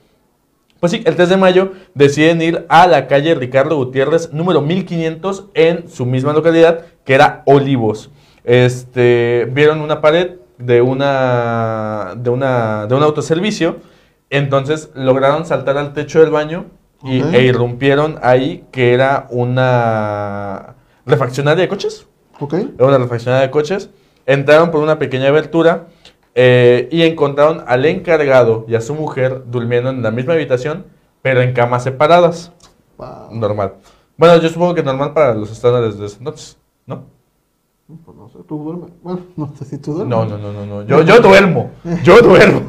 Pues sí, el 3 de mayo deciden ir a la calle Ricardo Gutiérrez, número 1500, en su misma localidad, que era Olivos. Este, vieron una pared de, una, de, una, de un autoservicio, entonces lograron saltar al techo del baño y, e irrumpieron ahí, que era una refaccionaria de coches. ¿Ok? Era una refaccionaria de coches. Entraron por una pequeña abertura eh, y encontraron al encargado y a su mujer durmiendo en la misma habitación, pero en camas separadas. Wow. Normal. Bueno, yo supongo que normal para los estándares de ese entonces, ¿no? Pues no sé, tú duermes. Bueno, no sé si tú duermes. No, no, no, no, no. Yo, yo duermo. Yo duermo.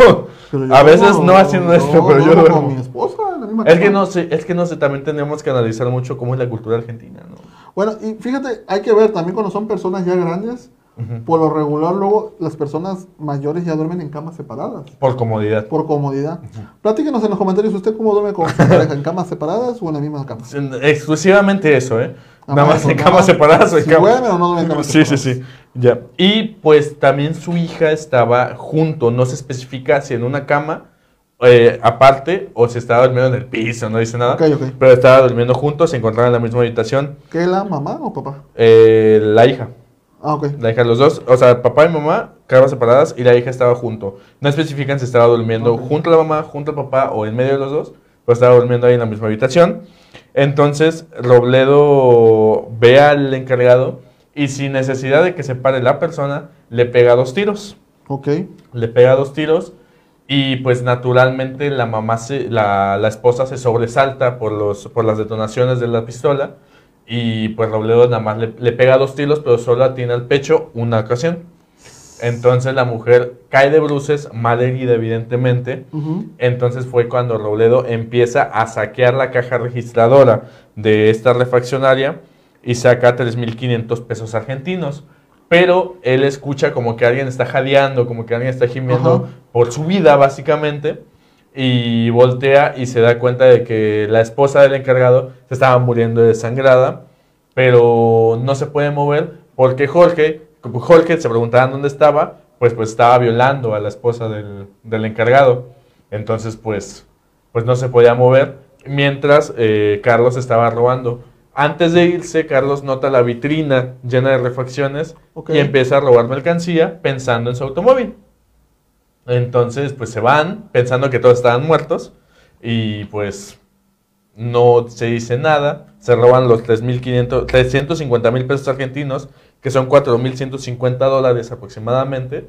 Yo A veces duermo- no haciendo esto, pero yo duermo con mi esposa la misma Es que no sé, es que no sé, también tenemos que analizar mucho cómo es la cultura argentina, ¿no? Bueno, y fíjate, hay que ver también cuando son personas ya grandes, Ujú. por lo regular luego las personas mayores ya duermen en camas separadas. Por comodidad. Por comodidad. Platíquenos en los comentarios, ¿usted cómo duerme con su pareja? ¿En camas separadas o en la misma cama? Exclusivamente eso, ¿eh? Nada más en camas separadas Si camas. duerme o no duerme en camas Sí, sí, separadas. sí. Ya. Y pues también su hija estaba junto, no se especifica si en una cama eh, aparte o si estaba durmiendo en el piso, no dice nada. Ok, ok. Pero estaba durmiendo juntos, se encontraban en la misma habitación. ¿Qué la mamá o papá? Eh, la hija, Ah, ok. la hija, los dos, o sea, papá y mamá, camas separadas y la hija estaba junto. No especifican si estaba durmiendo junto a la mamá, junto al papá o en medio de los dos, pero estaba durmiendo ahí en la misma habitación. Entonces Robledo ve al encargado y sin necesidad de que se pare la persona, le pega dos tiros. Ok. Le pega dos tiros y pues naturalmente la mamá, se, la, la esposa se sobresalta por, los, por las detonaciones de la pistola y pues Robledo nada más le, le pega dos tiros pero solo atiene al pecho una ocasión. Entonces la mujer cae de bruces, mal herida evidentemente. Entonces fue cuando Robledo empieza a saquear la caja registradora de esta refaccionaria y saca 3.500 pesos argentinos. Pero él escucha como que alguien está jadeando, como que alguien está gimiendo por su vida básicamente. Y voltea y se da cuenta de que la esposa del encargado se estaba muriendo desangrada, pero no se puede mover porque Jorge, como se preguntaba dónde estaba, pues, pues estaba violando a la esposa del, del encargado. Entonces, pues, pues no se podía mover mientras eh, Carlos estaba robando. Antes de irse, Carlos nota la vitrina llena de refacciones y empieza a robar mercancía pensando en su automóvil. Entonces, pues se van pensando que todos estaban muertos y pues no se dice nada. Se roban los 3.500, 350 mil pesos argentinos, que son 4.150 dólares aproximadamente.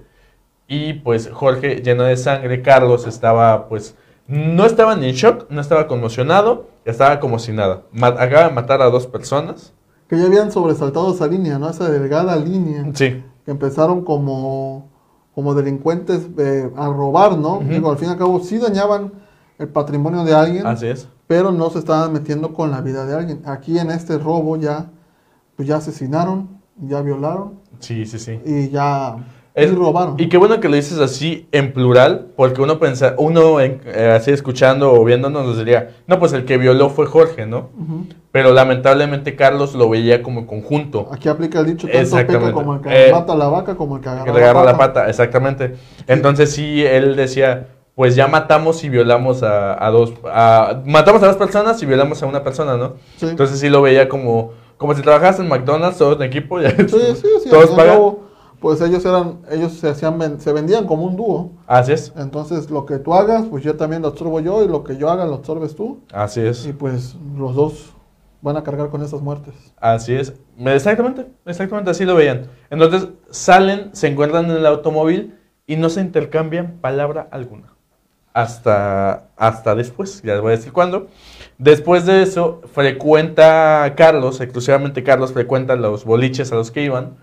Y pues Jorge, lleno de sangre, Carlos estaba pues, no estaba ni en shock, no estaba conmocionado, estaba como si nada. Acaba de matar a dos personas. Que ya habían sobresaltado esa línea, ¿no? Esa delgada línea. Sí, Que empezaron como, como delincuentes eh, a robar, ¿no? Digo, al fin y al cabo sí dañaban el patrimonio de alguien, así es. pero no se estaban metiendo con la vida de alguien. Aquí en este robo ya, pues ya asesinaron, ya violaron Sí, sí, sí. y ya Es- y robaron. Y qué bueno que lo dices así en plural, porque uno pensa, uno en- eh, así escuchando o viéndonos nos diría, no, pues el que violó fue Jorge, ¿no? Pero lamentablemente Carlos lo veía como conjunto. Aquí aplica el dicho, tanto peca como el que Eh, mata a la vaca como el que agarra, Que le agarra la pata, exactamente. Entonces sí, él decía, pues ya matamos y violamos a, a dos, a- matamos a dos personas y violamos a una persona, ¿no? Sí. Entonces sí lo veía como, como si trabajas en McDonald's, todos en equipo, ya Sí, sí, sí. todos pagan. pues ellos eran, ellos se hacían, se vendían como un dúo. Así es, Entonces lo que tú hagas, pues yo también lo absorbo yo y lo que yo haga lo absorbes tú. así es. Y pues los dos van a cargar con esas muertes. Así es. Exactamente, exactamente así lo veían. Entonces salen, se encuentran en el automóvil y no se intercambian palabra alguna. Hasta, hasta después, ya les voy a decir cuándo. Después de eso, frecuenta Carlos, exclusivamente Carlos frecuenta los boliches a los que iban,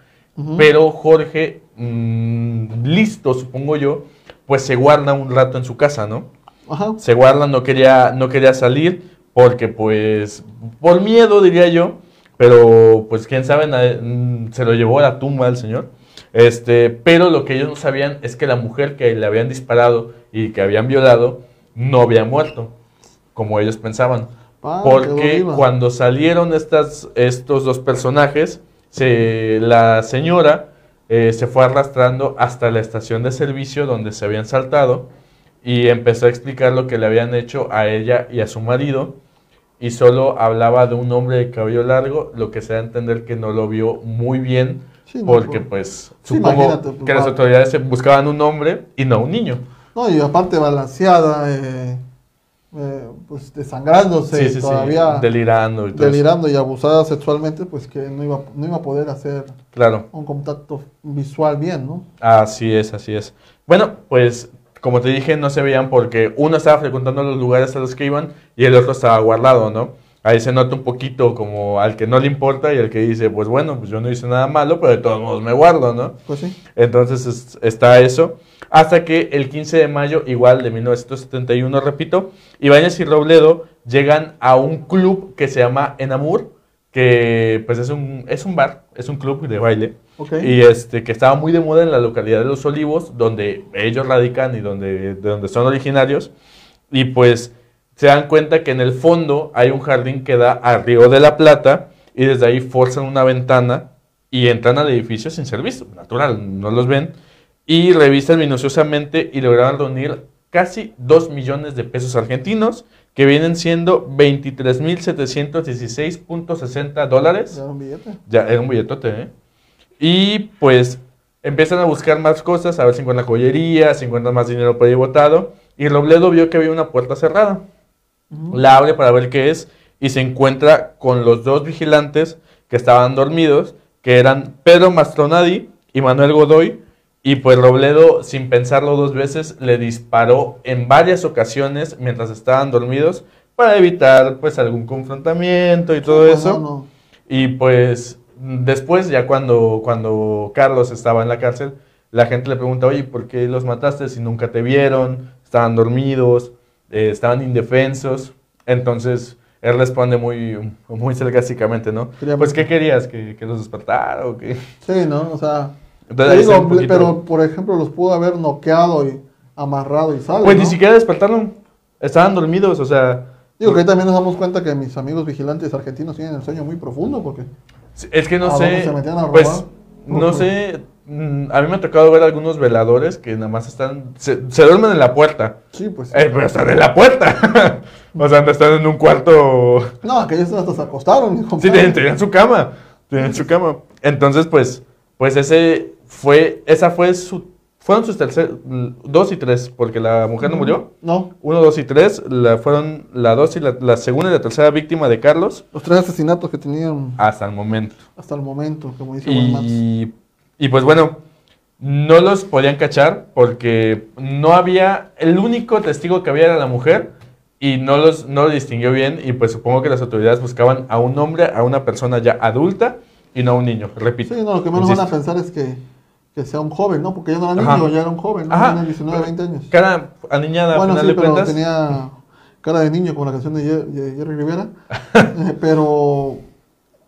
pero Jorge, mm, listo supongo yo, pues se guarda un rato en su casa, ¿no? Ajá. se guarda, no quería, no quería salir porque pues por miedo diría yo, pero pues quién sabe, mm, se lo llevó a la tumba el señor. Este, pero lo que ellos no sabían es que la mujer que le habían disparado y que habían violado no había muerto, como ellos pensaban. Ah, Porque cuando salieron estas, estos dos personajes, se, la señora eh, se fue arrastrando hasta la estación de servicio donde se habían saltado y empezó a explicar lo que le habían hecho a ella y a su marido y solo hablaba de un hombre de cabello largo, lo que se da a entender que no lo vio muy bien Sí, porque por- pues Sí, supongo imagínate, pues, que las autoridades buscaban un hombre y no un niño. No, y aparte balanceada, eh, eh, pues desangrándose, Sí, sí, sí, todavía delirando y todo eso. delirando y abusada sexualmente, pues que no iba, no iba a poder hacer Claro. un contacto visual bien, ¿no? Así es, así es. Bueno, pues como te dije, no se veían porque uno estaba frecuentando los lugares a los que iban y el otro estaba guardado, ¿no? Ahí se nota un poquito como al que no le importa y al que dice, pues bueno, pues yo no hice nada malo, pero de todos modos me guardo, ¿no? Pues sí. Entonces es- está eso. Hasta que el 15 de mayo, igual de 1971, repito, Ibáñez y Robledo llegan a un club que se llama Enamur, que pues es un, es un bar, es un club de baile. Y este, que estaba muy de moda en la localidad de Los Olivos, donde ellos radican y donde, de donde son originarios. Y pues se dan cuenta que en el fondo hay un jardín que da al Río de la Plata y desde ahí forzan una ventana y entran al edificio sin ser vistos. Natural, no los ven. Y revisan minuciosamente y lograron reunir casi 2 millones de pesos argentinos, que vienen siendo 23.716.60 dólares. Ya era un billete. Ya, era un billetote, ¿eh? Y pues empiezan a buscar más cosas, a ver si encuentran joyería, si encuentran más dinero por ahí botado. Y Robledo vio que había una puerta cerrada. Ujú. La abre para ver qué es y se encuentra con los dos vigilantes que estaban dormidos, que eran Pedro Mastronadi y Manuel Godoy. Y pues Robledo, sin pensarlo dos veces, le disparó en varias ocasiones mientras estaban dormidos para evitar pues algún confrontamiento y todo No, eso. no, no. Y pues después, ya cuando, cuando Carlos estaba en la cárcel, la gente le pregunta, oye, ¿por qué los mataste si nunca te vieron? Estaban dormidos, eh, estaban indefensos. Entonces, él responde muy, muy sarcásticamente, ¿no? Quería- Pues, ¿qué querías? ¿Que, que los despertara o qué? Sí, ¿no? O sea, Entonces, digo, poquito- pero por ejemplo los pudo haber noqueado y amarrado y sale, Pues ¿no? ni siquiera despertaron. Estaban dormidos, o sea... Digo que ahí también nos damos cuenta que mis amigos vigilantes argentinos tienen el sueño muy profundo porque Es que no ¿A dónde sé. se metían a robar? pues no sé. mm, a mí me ha tocado ver algunos veladores que nada más están, se, se duermen en la puerta. Sí, pues. Eh, pero están en la puerta. o sea, no están en un cuarto. No, aquellos hasta se acostaron. Sí, tenían, tenían su cama. Tenían su cama. Entonces, pues, pues ese fue, esa fue su, fueron sus tercer, dos y tres, porque la mujer no murió. No, Uno, dos y tres, la, fueron la dos y la, la segunda y la tercera víctima de Carlos los tres asesinatos que tenían hasta el momento. hasta el momento, como dice. Y, y pues bueno, no los podían cachar porque no había, el único testigo que había era la mujer y no los no lo distinguió bien y pues supongo que las autoridades buscaban a un hombre, a una persona ya adulta y no a un niño, repito. Sí, no, lo que menos van a pensar es que, que sea un joven, ¿no? Porque ya no era Ajá. niño, ya era un joven, ¿no? Ajá. Tiene 19, 20 años. Cara aniñada Bueno, a sí, final de pero cuentas. tenía cara de niño como la canción de Jerry Rivera. Eh, pero,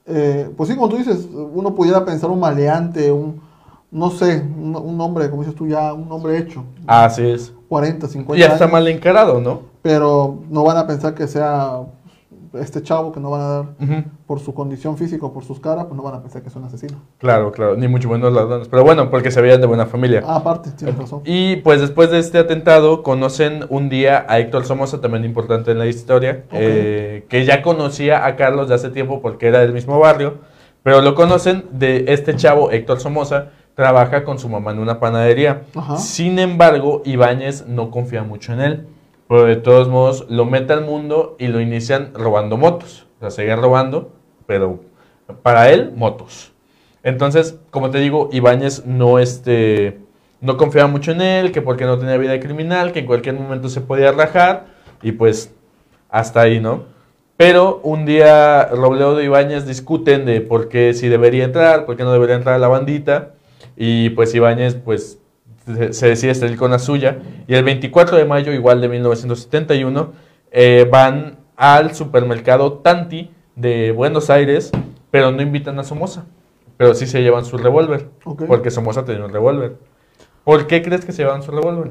eh, pues sí, como tú dices, uno pudiera pensar un maleante, un, no sé, un, un hombre, como dices tú, ya un hombre hecho, Así es. 40, 50 Ya está años, mal encarado, ¿no? pero no van a pensar que sea este chavo que no van a dar por su condición física o por sus caras, pues no van a pensar que es un asesino. Claro, claro, ni mucho menos ladrones. Pero bueno, porque se veían de buena familia. Ah, aparte, tienes razón. Y pues después de este atentado conocen un día a Héctor Somoza, también importante en la historia, eh, que ya conocía a Carlos de hace tiempo porque era del mismo barrio, pero lo conocen de este chavo, Héctor Somoza, trabaja con su mamá en una panadería. Ajá. Sin embargo, Ibáñez no confía mucho en él, pero de todos modos lo mete al mundo y lo inician robando motos. O sea, seguían robando, pero para él, motos. Entonces, como te digo, Ibáñez no, este, no confiaba mucho en él, que porque no tenía vida criminal, que en cualquier momento se podía rajar, y pues hasta ahí, ¿no? Pero un día Robledo de Ibáñez discuten de por qué si debería entrar, por qué no debería entrar la bandita, y pues Ibáñez pues se, decide salir con la suya, y el 24 de mayo, igual de 1971, eh, van al supermercado Tanti de Buenos Aires, pero no invitan a Somoza, pero sí se llevan su revólver, porque Somoza tenía un revólver. ¿Por qué crees que se llevan su revólver?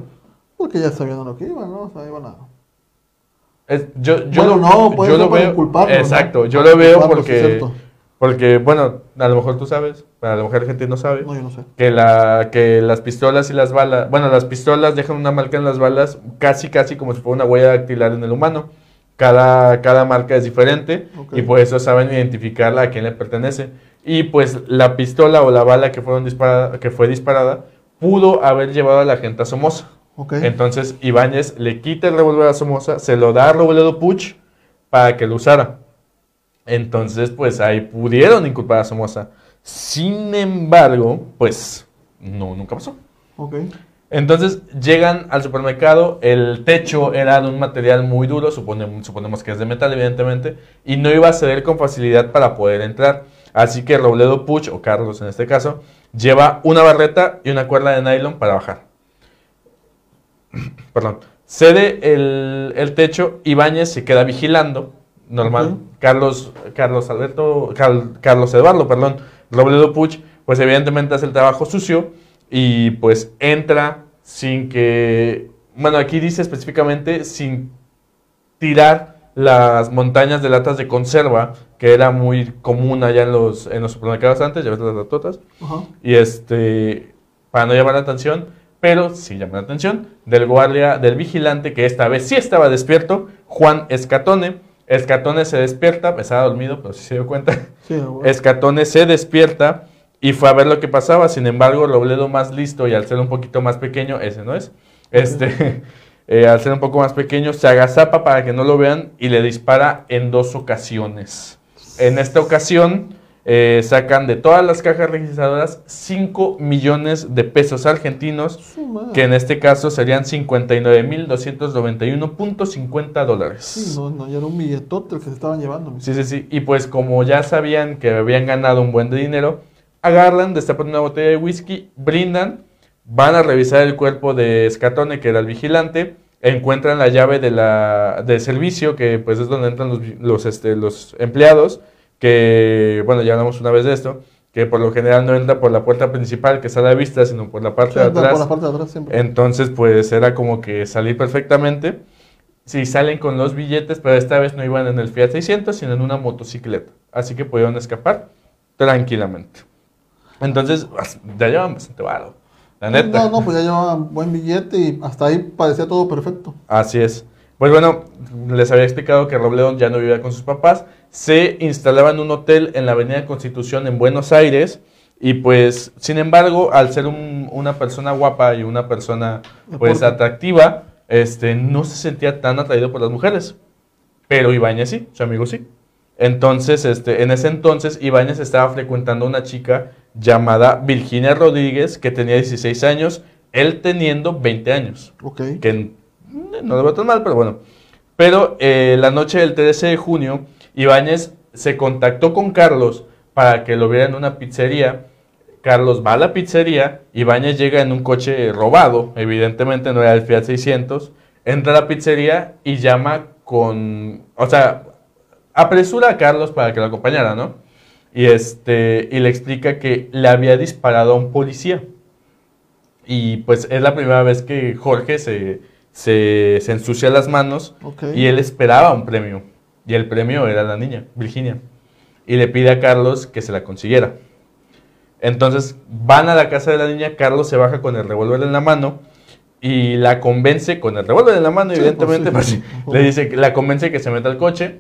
Porque ya sabían a lo que iban, ¿no? O sea, iban a... Es- yo, yo Bueno, lo, no, yo lo veo. inculparlo, ¿no? Exacto, yo lo veo porque. Porque, bueno, a lo mejor tú sabes, a lo mejor la gente no sabe, No, yo no sé. que, la, que las pistolas y las balas, bueno, las pistolas dejan una marca en las balas casi, casi como si fuera una huella dactilar en el humano. Cada, cada marca es diferente y por eso saben identificarla a quién le pertenece. Y pues la pistola o la bala que, fueron disparada, que fue disparada pudo haber llevado a la gente a Somoza. Ok. Entonces Ibáñez le quita el revólver a Somoza, se lo da a Robledo Puch para que lo usara. Entonces, pues ahí pudieron inculpar a Somoza. Sin embargo, pues no, nunca pasó. Ok. Entonces llegan al supermercado, el techo era de un material muy duro, supone- suponemos que es de metal evidentemente, y no iba a ceder con facilidad para poder entrar. Así que Robledo Puch, o Carlos en este caso, lleva una barreta y una cuerda de nylon para bajar. Perdón. Cede el, el techo, Ibáñez se queda vigilando, normal. Carlos, Carlos Alberto, Cal- Carlos Eduardo, perdón, Robledo Puch, pues evidentemente hace el trabajo sucio y pues entra sin que, bueno, aquí dice específicamente sin tirar las montañas de latas de conserva, que era muy común allá en los, en los supermercados antes, ya ves las latotas, y este, para no llamar la atención, pero sí llamar la atención, del guardia, del vigilante, que esta vez sí estaba despierto, Juan Escatone. Escatone se despierta, estaba dormido, pero sí se dio cuenta. Sí, bueno. Escatone se despierta y fue a ver lo que pasaba. Sin embargo, Robledo más listo y al ser un poquito más pequeño, ese no es, este, eh, al ser un poco más pequeño, se agazapa para que no lo vean y le dispara en dos ocasiones. En esta ocasión, eh, sacan de todas las cajas registradoras 5 millones de pesos argentinos, que en este caso serían 59.291.50 dólares. Sí, no, no, ya era un billetote el que se estaban llevando. Sí, sí, sí. Y pues como ya sabían que habían ganado un buen de dinero, agarran, destapan una botella de whisky, brindan, van a revisar el cuerpo de Scatone, que era el vigilante, encuentran la llave de la, del servicio, que pues es donde entran los, los, este, los empleados, que, bueno, ya hablamos una vez de esto, que por lo general no entra por la puerta principal que está a la vista, sino por la parte Sí, de por atrás. la parte de atrás siempre. Entonces, pues era como que salí perfectamente. Sí, salen con los billetes, pero esta vez no iban en el Fiat 600, sino en una motocicleta. Así que pudieron escapar tranquilamente. Entonces, ya llevan bastante varo. La neta. No, no, pues ya llevaba buen billete y hasta ahí parecía todo perfecto. Así es. Pues bueno, les había explicado que Robledo ya no vivía con sus papás. Se instalaba en un hotel en la Avenida Constitución en Buenos Aires. Y pues, sin embargo, al ser un- una persona guapa y una persona pues atractiva, este, no se sentía tan atraído por las mujeres. Pero Ibáñez sí, su amigo sí. Entonces, este, en ese entonces, Ibáñez estaba frecuentando a una chica llamada Virginia Rodríguez, que tenía 16 años, él teniendo 20 años Ok. que no lo veo tan mal, pero bueno. Pero eh, la noche del 13 de junio, Ibáñez se contactó con Carlos para que lo viera en una pizzería. Carlos va a la pizzería, Ibáñez llega en un coche robado, evidentemente no era el Fiat 600, entra a la pizzería y llama con, o sea, apresura a Carlos para que lo acompañara, ¿no? Y, este, y le explica que le había disparado a un policía. Y pues es la primera vez que Jorge se, se, se ensucia las manos y él esperaba un premio. Y el premio era la niña, Virginia. Y le pide a Carlos que se la consiguiera. Entonces van a la casa de la niña, Carlos se baja con el revólver en la mano y la convence con el revólver en la mano, Sí, evidentemente, pues, pues, sí. sí, le dice, que la convence que se meta al coche,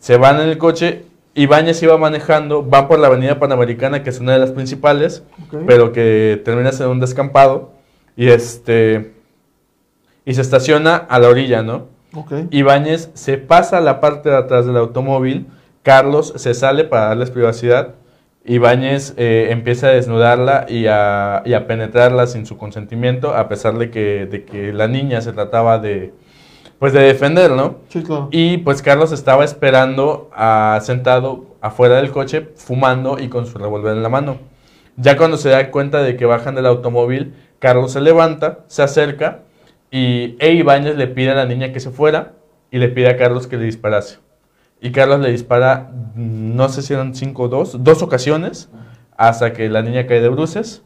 se van en el coche, Ibáñez iba manejando, van por la avenida Panamericana, que es una de las principales, pero que termina siendo un descampado, y este, y se estaciona a la orilla, ¿no? Ok. Ibáñez se pasa a la parte de atrás del automóvil, Carlos se sale para darles privacidad, Ibáñez eh, empieza a desnudarla y a, y a penetrarla sin su consentimiento, a pesar de que, de que la niña se trataba de, pues de defender, ¿no? Sí, claro. Y pues Carlos estaba esperando ah, sentado afuera del coche, fumando y con su revólver en la mano. Ya cuando se da cuenta de que bajan del automóvil, Carlos se levanta, se acerca y e Ibáñez le pide a la niña que se fuera y le pide a Carlos que le disparase. Y Carlos le dispara, no sé si eran cinco o dos, dos ocasiones, hasta que la niña cae de bruces.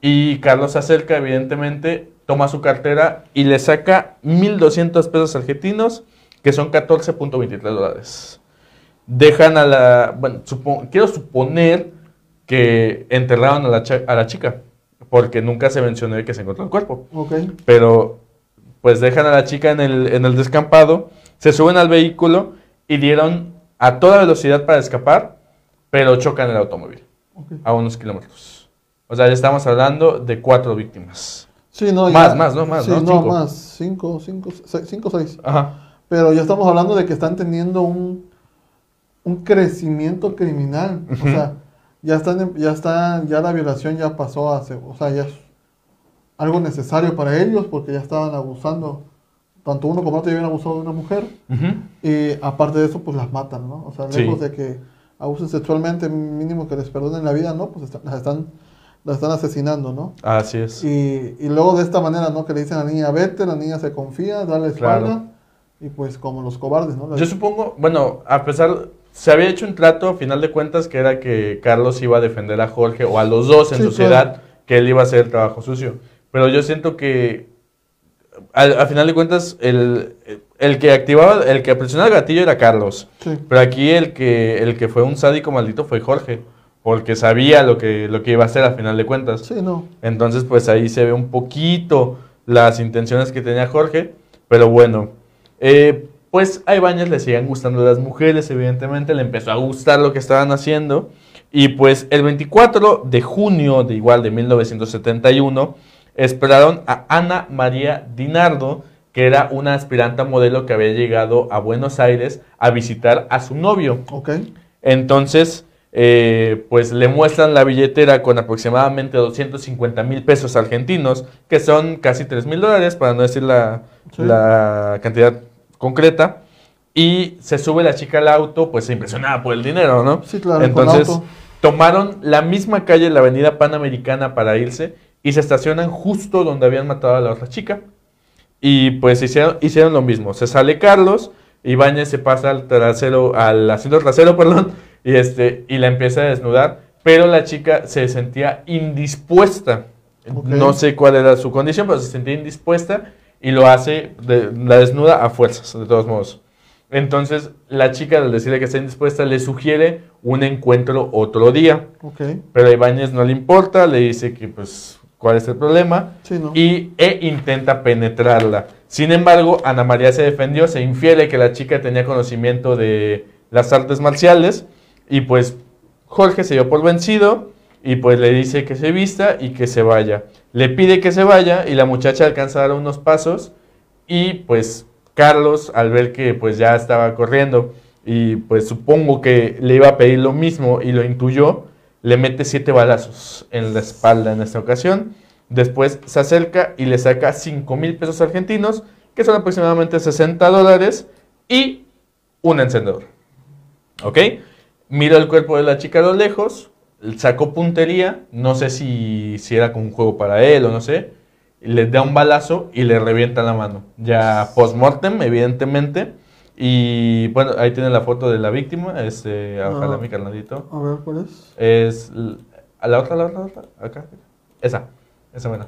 Y Carlos se acerca, evidentemente, toma su cartera y le saca 1.200 pesos argentinos, que son 14.23 dólares. Dejan a la... Bueno, supo- quiero suponer que enterraron a la, a la chica, porque nunca se mencionó que se encontró el cuerpo. Ok. Pero, pues dejan a la chica en el, en el descampado, se suben al vehículo y dieron a toda velocidad para escapar, pero chocan el automóvil ok. a unos kilómetros. O sea, ya estamos hablando de cuatro víctimas. Sí, no, Más, ya- más, ¿no? Más, sí, ¿no? Cinco. más. Cinco, cinco, seis, cinco, seis. Ajá. Pero ya estamos hablando de que están teniendo un, un crecimiento criminal. O sea, ya están, ya están, ya la violación ya pasó ser, o sea, ya algo necesario para ellos porque ya estaban abusando. Tanto uno como otro ya habían abusado de una mujer. Y aparte de eso, pues las matan, ¿no? O sea, Sí. lejos de que abusen sexualmente, mínimo que les perdonen la vida, ¿no? Pues las están, las están asesinando, ¿no? Así es. Y, y luego de esta manera, ¿no? Que le dicen a la niña, vete, la niña se confía, dale espalda. Claro. Y pues como los cobardes, ¿no? Yo supongo, bueno, a pesar, se había hecho un trato, a final de cuentas, que era que Carlos iba a defender a Jorge o a los dos en Sí, sociedad, claro. que él iba a hacer el trabajo sucio. Pero yo siento que, al, a final de cuentas, el, el que activaba, el que presionaba el gatillo era Carlos. Sí. Pero aquí el que, el que fue un sádico maldito fue Jorge, porque sabía lo que, lo que iba a hacer a final de cuentas. Sí, no. Entonces, pues ahí se ve un poquito las intenciones que tenía Jorge, pero bueno, eh, pues a Ibáñez le siguen gustando las mujeres, evidentemente, le empezó a gustar lo que estaban haciendo, y pues el 24 de junio de igual de 1971, esperaron a Ana María Dinardo, que era una aspirante a modelo que había llegado a Buenos Aires a visitar a su novio. Ok. Entonces, eh, pues le muestran la billetera con aproximadamente 250 mil pesos argentinos, que son casi 3 mil dólares, para no decir la, Sí. la cantidad concreta. Y se sube la chica al auto, pues impresionada por el dinero, ¿no? Sí, claro, con Entonces, auto. tomaron la misma calle, la avenida Panamericana, para irse y se estacionan justo donde habían matado a la otra chica. Y pues hicieron, hicieron lo mismo. Se sale Carlos, Ibáñez se pasa al trasero, al asiento trasero, perdón, y este, y la empieza a desnudar, pero la chica se sentía indispuesta. Ok. No sé cuál era su condición, pero se sentía indispuesta y lo hace, de- la desnuda a fuerzas, de todos modos. Entonces, la chica, al decirle que está indispuesta, le sugiere un encuentro otro día. Ok. Pero a Ibáñez no le importa, le dice que, pues, cuál es el problema. Sí, ¿no? Y e intenta penetrarla. Sin embargo, Ana María se defendió, se infiere que la chica tenía conocimiento de las artes marciales. Y pues, Jorge se dio por vencido y pues le dice que se vista y que se vaya. Le pide que se vaya y la muchacha alcanza a dar unos pasos y pues Carlos al ver que pues ya estaba corriendo y pues supongo que le iba a pedir lo mismo y lo intuyó, le mete siete balazos en la espalda en esta ocasión. Después se acerca y le saca 5 mil pesos argentinos, que son aproximadamente 60 dólares, y un encendedor. ¿Ok? Mira el cuerpo de la chica a lo lejos, sacó puntería, no sé si, si era como un juego para él o no sé, le da un balazo y le revienta la mano. Ya post-mortem, evidentemente. Y bueno, ahí tiene la foto de la víctima, este, ojalá Ah. mi carnalito. A ver, ¿cuál es? Es a la otra, la otra, la otra, acá. Esa, esa buena.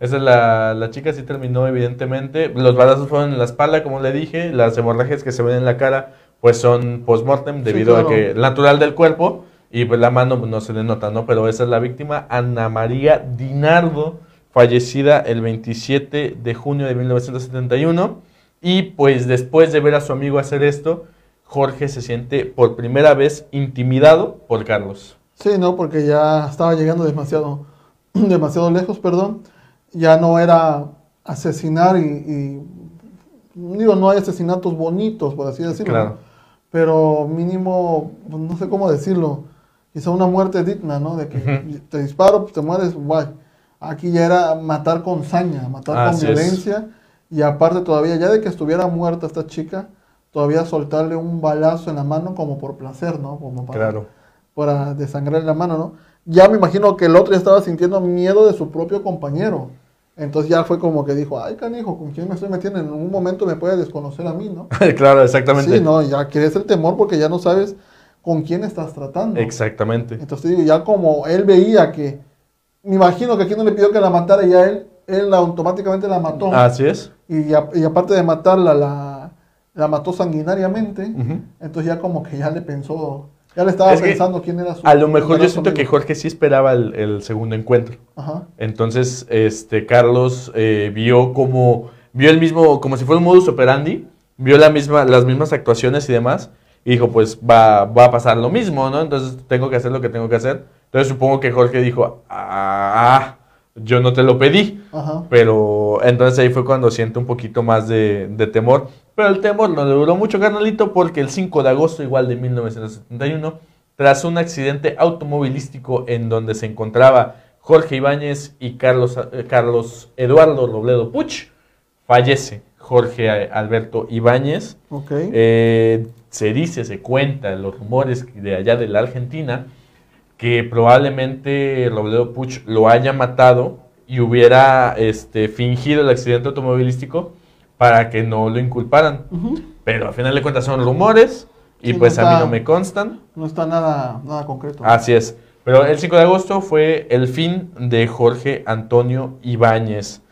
Esa es la, la chica, sí terminó evidentemente. Los balazos fueron en la espalda, como le dije. Las hemorragias que se ven en la cara, pues son post-mortem debido claro. a que natural del cuerpo. Y pues la mano pues, no se le nota, ¿no? Pero esa es la víctima, Ana María Dinardo, fallecida el 27 de junio de 1971. Y pues después de ver a su amigo hacer esto, Jorge se siente por primera vez intimidado por Carlos. Sí, no, porque ya estaba llegando demasiado, demasiado lejos, perdón. Ya no era asesinar y, y- digo, no hay asesinatos bonitos, por así decirlo. Claro. Pero mínimo, pues, no sé cómo decirlo, quizá una muerte digna, ¿no? De que Ujú. te disparo, pues, te mueres, guay. Aquí ya era matar con saña, matar con Así es. Y aparte todavía, ya de que estuviera muerta esta chica, todavía soltarle un balazo en la mano como por placer, ¿no? Como para, Claro. para desangrar la mano, ¿no? Ya me imagino que el otro ya estaba sintiendo miedo de su propio compañero. Entonces ya fue como que dijo, ay canijo, ¿con quién me estoy metiendo? En un momento me puede desconocer a mí, ¿no? claro, exactamente. Sí, no, ya quieres el temor porque ya no sabes con quién estás tratando. Exactamente. Entonces digo, ya como él veía que, me imagino que aquí no le pidió que la matara, ya él, él automáticamente la mató. Así es. Y, a- y aparte de matarla, la, la mató sanguinariamente. Entonces ya como que ya le pensó, ya le estaba Es pensando quién era su... A lo mejor yo siento que. Jorge sí esperaba el, el segundo encuentro. Ajá. Entonces, este, Carlos eh, vio como, vio el mismo, como si fuera un modus operandi, vio la misma, las mismas actuaciones y demás, y dijo, pues va, va a pasar lo mismo, ¿no? Entonces tengo que hacer lo que tengo que hacer. Entonces supongo que Jorge dijo, ah, yo no te lo pedí. Ajá. Pero entonces ahí fue cuando siente un poquito más de, de temor. Pero el temor no le duró mucho, carnalito, porque el 5 de agosto igual de 1971, tras un accidente automovilístico en donde se encontraba Jorge Ibáñez y Carlos, eh, Carlos Eduardo Robledo Puch, fallece Jorge Alberto Ibáñez. Eh, se dice, se cuenta, los rumores de allá de la Argentina, que probablemente Robledo Puch lo haya matado y hubiera este, fingido el accidente automovilístico para que no lo inculparan. Pero al final de cuentas son rumores y Sí, pues no a mí no me constan. No está nada, nada concreto. Así es. Pero el 5 de agosto fue el fin de Jorge Antonio Ibáñez.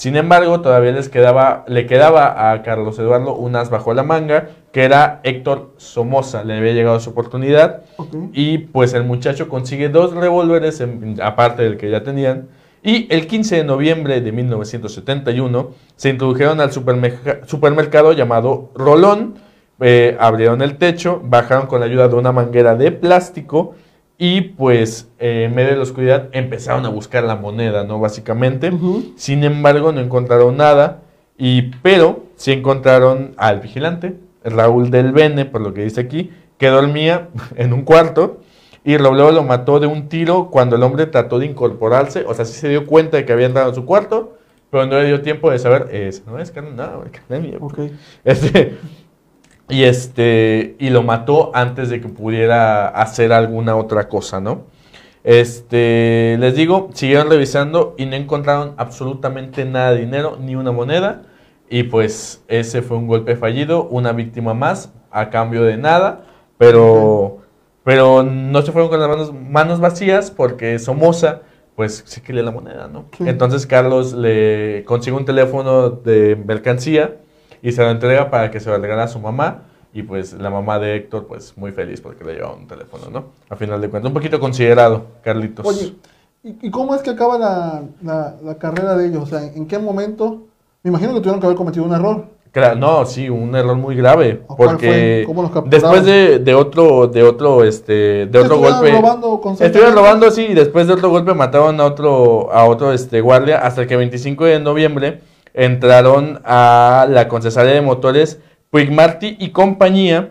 Sin embargo, todavía les quedaba, le quedaba a Carlos Eduardo un as bajo la manga, que era Héctor Somoza. Le había llegado su oportunidad y pues el muchacho consigue dos revólveres, aparte del que ya tenían. Y el 15 de noviembre de 1971 se introdujeron al supermerca- supermercado llamado Rolón, eh, abrieron el techo, bajaron con la ayuda de una manguera de plástico y pues eh, en medio de la oscuridad empezaron a buscar la moneda, ¿no? Básicamente. Sin embargo, no encontraron nada, y, pero sí encontraron al vigilante, Raúl del Bene, por lo que dice aquí, que dormía en un cuarto y Robledo lo mató de un tiro cuando el hombre trató de incorporarse, o sea, sí se dio cuenta de que había entrado en su cuarto, pero no le dio tiempo de saber, no es carne, no, es carne mía". Ok. Este, y este, y lo mató antes de que pudiera hacer alguna otra cosa, ¿no? Este, les digo, siguieron revisando y no encontraron absolutamente nada de dinero, ni una moneda. Y pues ese fue un golpe fallido, una víctima más a cambio de nada. Pero, pero no se fueron con las manos, manos vacías porque Somoza, pues sí quería la moneda, ¿no? Sí. Entonces Carlos le consigue un teléfono de mercancía y se lo entrega para que se lo regale a su mamá. Y pues la mamá de Héctor, pues muy feliz porque le lleva un teléfono, ¿no? A final de cuentas, un poquito considerado, Carlitos. Oye, ¿y, cómo es que acaba la, la- la carrera de ellos? O sea, ¿en qué momento? Me imagino que tuvieron que haber cometido un error. No, sí, un error muy grave. ¿O cuál Porque después de, de otro, de otro, este, de otro golpe. robando. Estuvieron robando, sí, y después de otro golpe mataron a otro, a otro este, guardia, hasta que el 25 de noviembre entraron a la concesionaria de motores Puig Martí y compañía,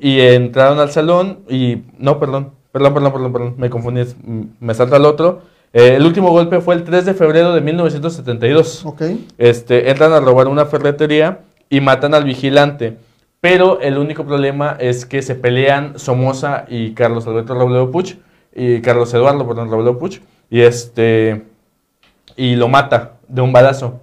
y entraron al salón, y, no, perdón, perdón, perdón, perdón, perdón, me confundí, es- m- me salta el otro. Eh, el último golpe fue el 3 de febrero de 1972 Ok. este, entran a robar una ferretería y matan al vigilante. Pero el único problema es que se pelean Somoza y Carlos Alberto Robledo Puch, y Carlos Eduardo, perdón, Robledo Puch, y este, y lo mata de un balazo.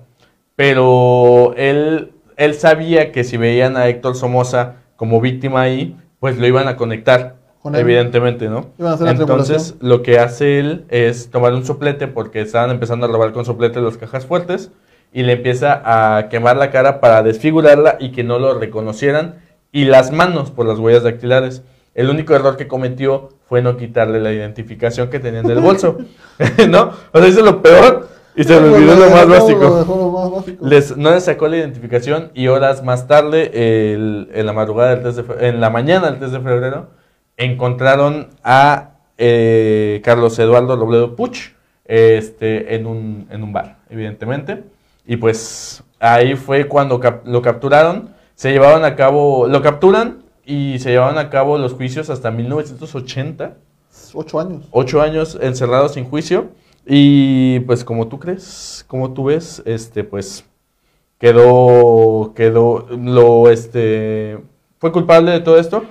Pero él, él sabía que si veían a Héctor Somoza como víctima ahí, pues lo iban a conectar, Con evidentemente, ¿no? Iban a hacer la Entonces, lo que hace él es tomar un soplete, porque estaban empezando a robar con soplete las cajas fuertes, y le empieza a quemar la cara para desfigurarla y que no lo reconocieran, y las manos por las huellas dactilares. El único error que cometió fue no quitarle la identificación que tenían del bolso, ¿no? O sea, hizo lo peor y se le olvidó lo más básico. Les, no le sacó la identificación y horas más tarde, el- en la madrugada del 3 de fe- en la mañana del 3 de febrero, encontraron a eh, Carlos Eduardo Robledo Puch este, en, un, en un bar, evidentemente. Y pues ahí fue cuando cap- lo capturaron, se llevaron a cabo, lo capturan y se llevaron a cabo los juicios hasta 1980 Ocho años. ocho años encerrado sin juicio y pues como tú crees, como tú ves, este pues quedó quedó lo este fue culpable de todo esto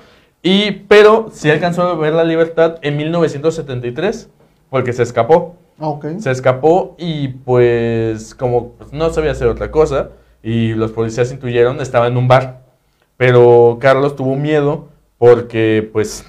y pero sí alcanzó a ver la libertad en 1973 porque se escapó. Ah. Se escapó y pues como pues, no sabía hacer otra cosa y los policías intuyeron, estaba en un bar. Pero Carlos tuvo miedo porque pues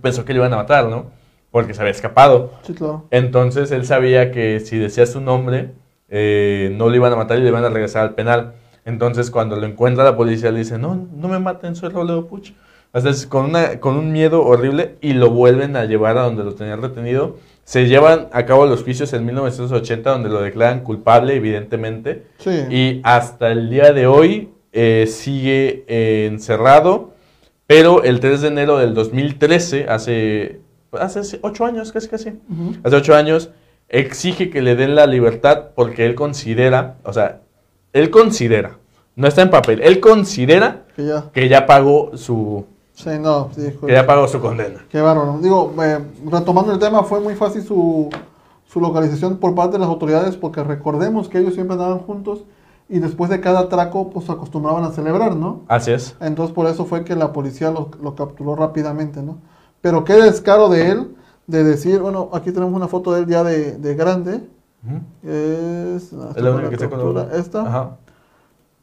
pensó que le iban a matar, ¿no? Porque se había escapado. Sí, claro. Entonces él sabía que si decía su nombre eh, no le iban a matar y le iban a regresar al penal. Entonces cuando lo encuentra la policía le dice, no, no me maten, soy Robledo Puch. Entonces con, una, con un miedo horrible y lo vuelven a llevar a donde lo tenían retenido. Se llevan a cabo los juicios en 1980 donde lo declaran culpable, evidentemente. Sí. Y hasta el día de hoy eh, sigue eh, encerrado. Pero el 3 de enero del 2013, hace, hace ocho años, casi casi, Ujú. hace ocho años, exige que le den la libertad porque él considera, o sea, él considera, no está en papel, él considera Que ya. que ya pagó su, Sí, no. Sí, que ya pagó su condena. Qué bárbaro. Digo, eh, retomando el tema, fue muy fácil su, su localización por parte de las autoridades porque recordemos que ellos siempre andaban juntos y después de cada atraco pues acostumbraban a celebrar, ¿no? Así es. Entonces por eso fue que la policía lo, lo capturó rápidamente, ¿no? Pero qué descaro de él de decir, bueno, aquí tenemos una foto de él ya de, de grande. Ujú. Es, Es la única que está con la- esta. Ajá.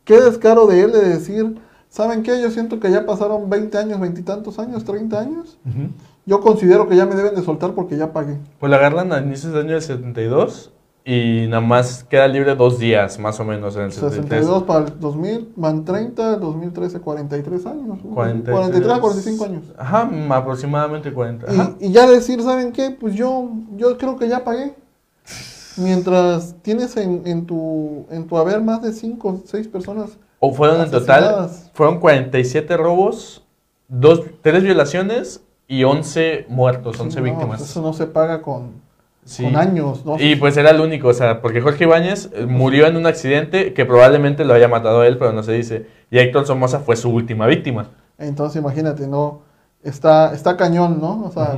Qué descaro de él de decir, ¿saben qué? Yo siento que ya pasaron 20 años, 20 y tantos años, 30 años. Ujú. Yo considero que ya me deben de soltar porque ya pagué. Pues la agarran a inicios del año del 72 y nada más queda libre dos días, más o menos, en el 73. 62 para el 2000, van 30, 2013, 43 años. 43, 43 a 45 años. Ajá, aproximadamente 40. Ajá. Y, y ya decir, ¿saben qué? Pues yo, yo creo que ya pagué. Mientras tienes en, en tu, en tu haber más de 5 o 6 personas. O fueron en total, fueron 47 robos, dos, 3 violaciones y 11 muertos, 11 No, víctimas. eso no se paga con, Sí. con años, ¿no? Y pues era el único, o sea, porque Jorge Ibáñez eh, murió en un accidente que probablemente lo haya matado a él, pero no se dice. Y Héctor Somoza fue su última víctima. Entonces imagínate, ¿no? Está, está cañón, ¿no? O sea,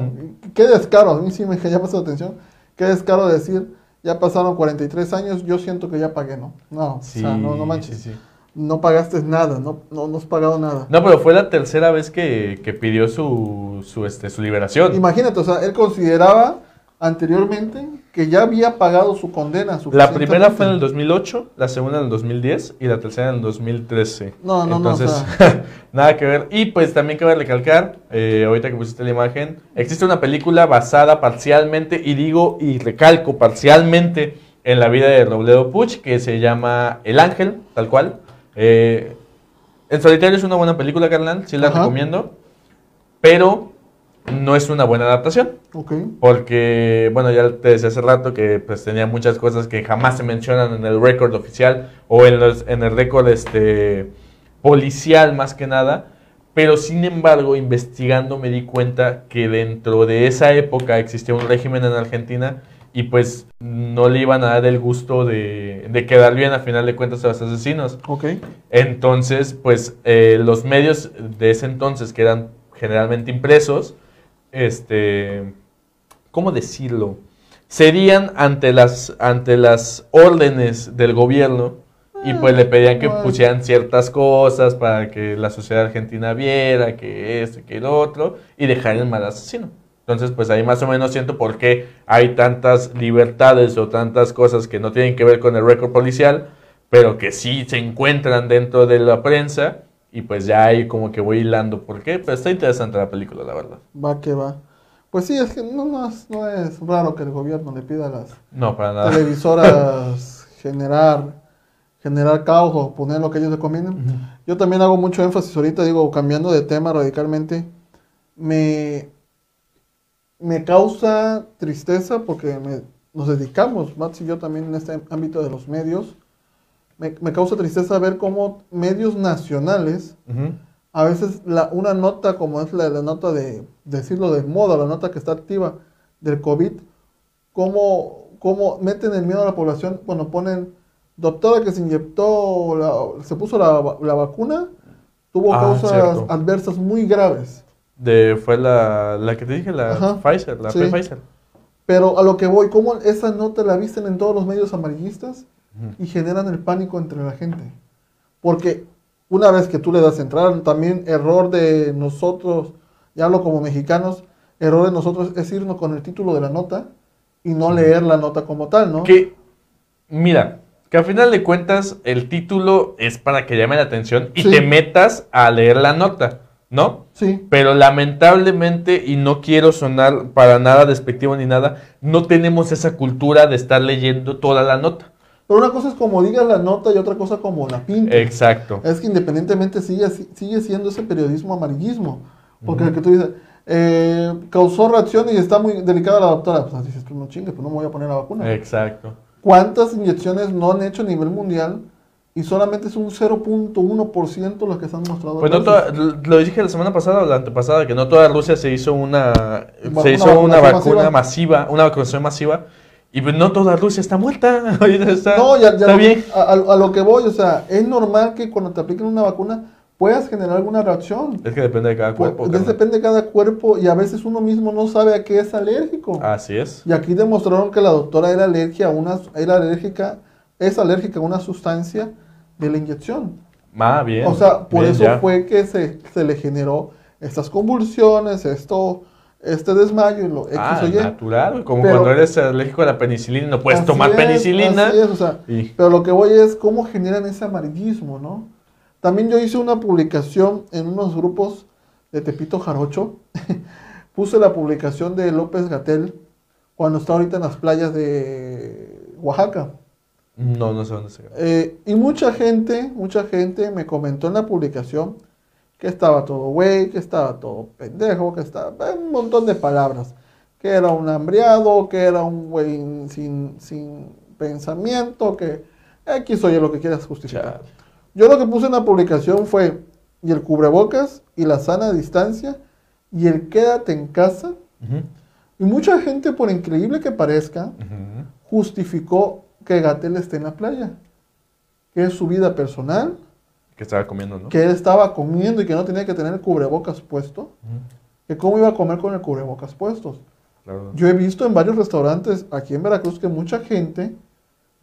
qué descaro, a mí sí me llama esa atención. Qué descaro decir, ya pasaron 43 años, yo siento que ya pagué, ¿no? No, o sea, no, no manches. sí. No pagaste nada, no, no, no has pagado nada. No, pero fue la tercera vez que, que pidió su, su, este, su liberación. Imagínate, o sea, él consideraba anteriormente que ya había pagado su condena. La primera fue en el suficientemente. 2008, la segunda en el 2010 y la tercera en el 2013. No, no, no, o Entonces, nada que ver. Y pues también cabe recalcar, eh, ahorita que pusiste la imagen, existe una película basada parcialmente, y digo y recalco parcialmente, en la vida de Robledo Puch, que se llama El Ángel, tal cual. Eh, El Solitario es una buena película, carnal, sí la Ajá. recomiendo, pero no es una buena adaptación. Porque, bueno, ya te decía hace rato que pues tenía muchas cosas que jamás se mencionan en el récord oficial o en, los, en el récord este, policial más que nada. Pero sin embargo, investigando me di cuenta que dentro de esa época existía un régimen en Argentina y pues no le iban a dar el gusto de, de quedar bien a final de cuentas a los asesinos. Entonces, pues eh, los medios de ese entonces, que eran generalmente impresos, este, ¿cómo decirlo? Cedían ante las, ante las órdenes del gobierno y pues le pedían que pusieran ciertas cosas para que la sociedad argentina viera que esto y que lo otro y dejar el mal asesino. Entonces, pues ahí más o menos siento por qué hay tantas libertades o tantas cosas que no tienen que ver con el récord policial, pero que sí se encuentran dentro de la prensa y pues ya ahí como que voy hilando por qué, pero está interesante la película, la verdad. Va que va. Pues sí, es que no, no, es, no es raro que el gobierno le pida a las No, para nada. televisoras generar, generar caos o poner lo que ellos le convienen. Yo también hago mucho énfasis ahorita, digo, cambiando de tema radicalmente, me, me causa tristeza porque me- nos dedicamos, Max y yo también en este ámbito de los medios, me, me causa tristeza ver cómo medios nacionales, a veces la, una nota como es la, la nota de, decirlo de moda, la nota que está activa del COVID, cómo, cómo meten el miedo a la población cuando ponen doctora que se inyectó, la- se puso la, va- la vacuna, tuvo Ah, causas cierto. adversas muy graves. De, fue la, la que te dije, la Ajá. Pfizer, la Sí. Pfizer. Pero a lo que voy, cómo esa nota la visten en todos los medios amarillistas. Y generan el pánico entre la gente. Porque una vez que tú le das entrada, también error de nosotros, ya hablo como mexicanos, error de nosotros es irnos con el título de la nota y no leer la nota como tal, ¿no? Que, mira, que al final de cuentas el título es para que llame la atención y Sí. te metas a leer la nota, ¿no? Sí, Pero lamentablemente, y no quiero sonar para nada despectivo ni nada, no tenemos esa cultura de estar leyendo toda la nota. Pero una cosa es como digas la nota y otra cosa como la pinta. Exacto. Es que independientemente sigue, sigue siendo ese periodismo amarillismo. Porque el que tú dices, eh, causó reacción y está muy delicada la doctora. Pues dices, tú no chingues, pues no me voy a poner la vacuna. Exacto. ¿Cuántas inyecciones no han hecho a nivel mundial? Y solamente es un 0.1% los que se han mostrado. Pues no toda- lo dije la semana pasada o la antepasada, que no toda Rusia se hizo una, Va- se hizo una vacunación vacuna masiva. masiva, una vacunación masiva, y pues no toda Rusia está muerta. Está, No, ya, ya está lo- bien. A, lo que voy, o sea, es normal que cuando te apliquen una vacuna puedas generar alguna reacción. Es que depende de cada Pues, cuerpo. carnal. depende de cada cuerpo y a veces uno mismo no sabe a qué es alérgico. Así es. Y aquí demostraron que la doctora era alérgica a una, era alérgica, es alérgica a una sustancia de la inyección. Ah, bien. O sea, por bien, eso ya. fue que se, se le generó estas convulsiones, esto, este desmayo y lo X Ah, o Y. natural, como Pero- cuando eres alérgico a la penicilina, no puedes tomar es, penicilina. así es, o sea, y- pero lo que voy es cómo generan ese amarillismo, ¿no? También yo hice una publicación en unos grupos de Tepito Jarocho. Puse la publicación de López Gatel cuando está ahorita en las playas de Oaxaca. No, no sé dónde se Eh, y mucha gente, mucha gente me comentó en la publicación que estaba todo güey, que estaba todo pendejo, que estaba un montón de palabras. Que era un hambriado, que era un güey sin, sin pensamiento, que X oye lo que quieras justificar. Chale. Yo lo que puse en la publicación fue, y el cubrebocas, y la sana distancia, y el quédate en casa. Y mucha gente, por increíble que parezca, justificó que Gatel esté en la playa. Que es su vida personal, Que estaba comiendo, ¿no? que él estaba comiendo y que no tenía que tener el cubrebocas puesto. Que cómo iba a comer con el cubrebocas puestos. claro. Yo he visto en varios restaurantes aquí en Veracruz que mucha gente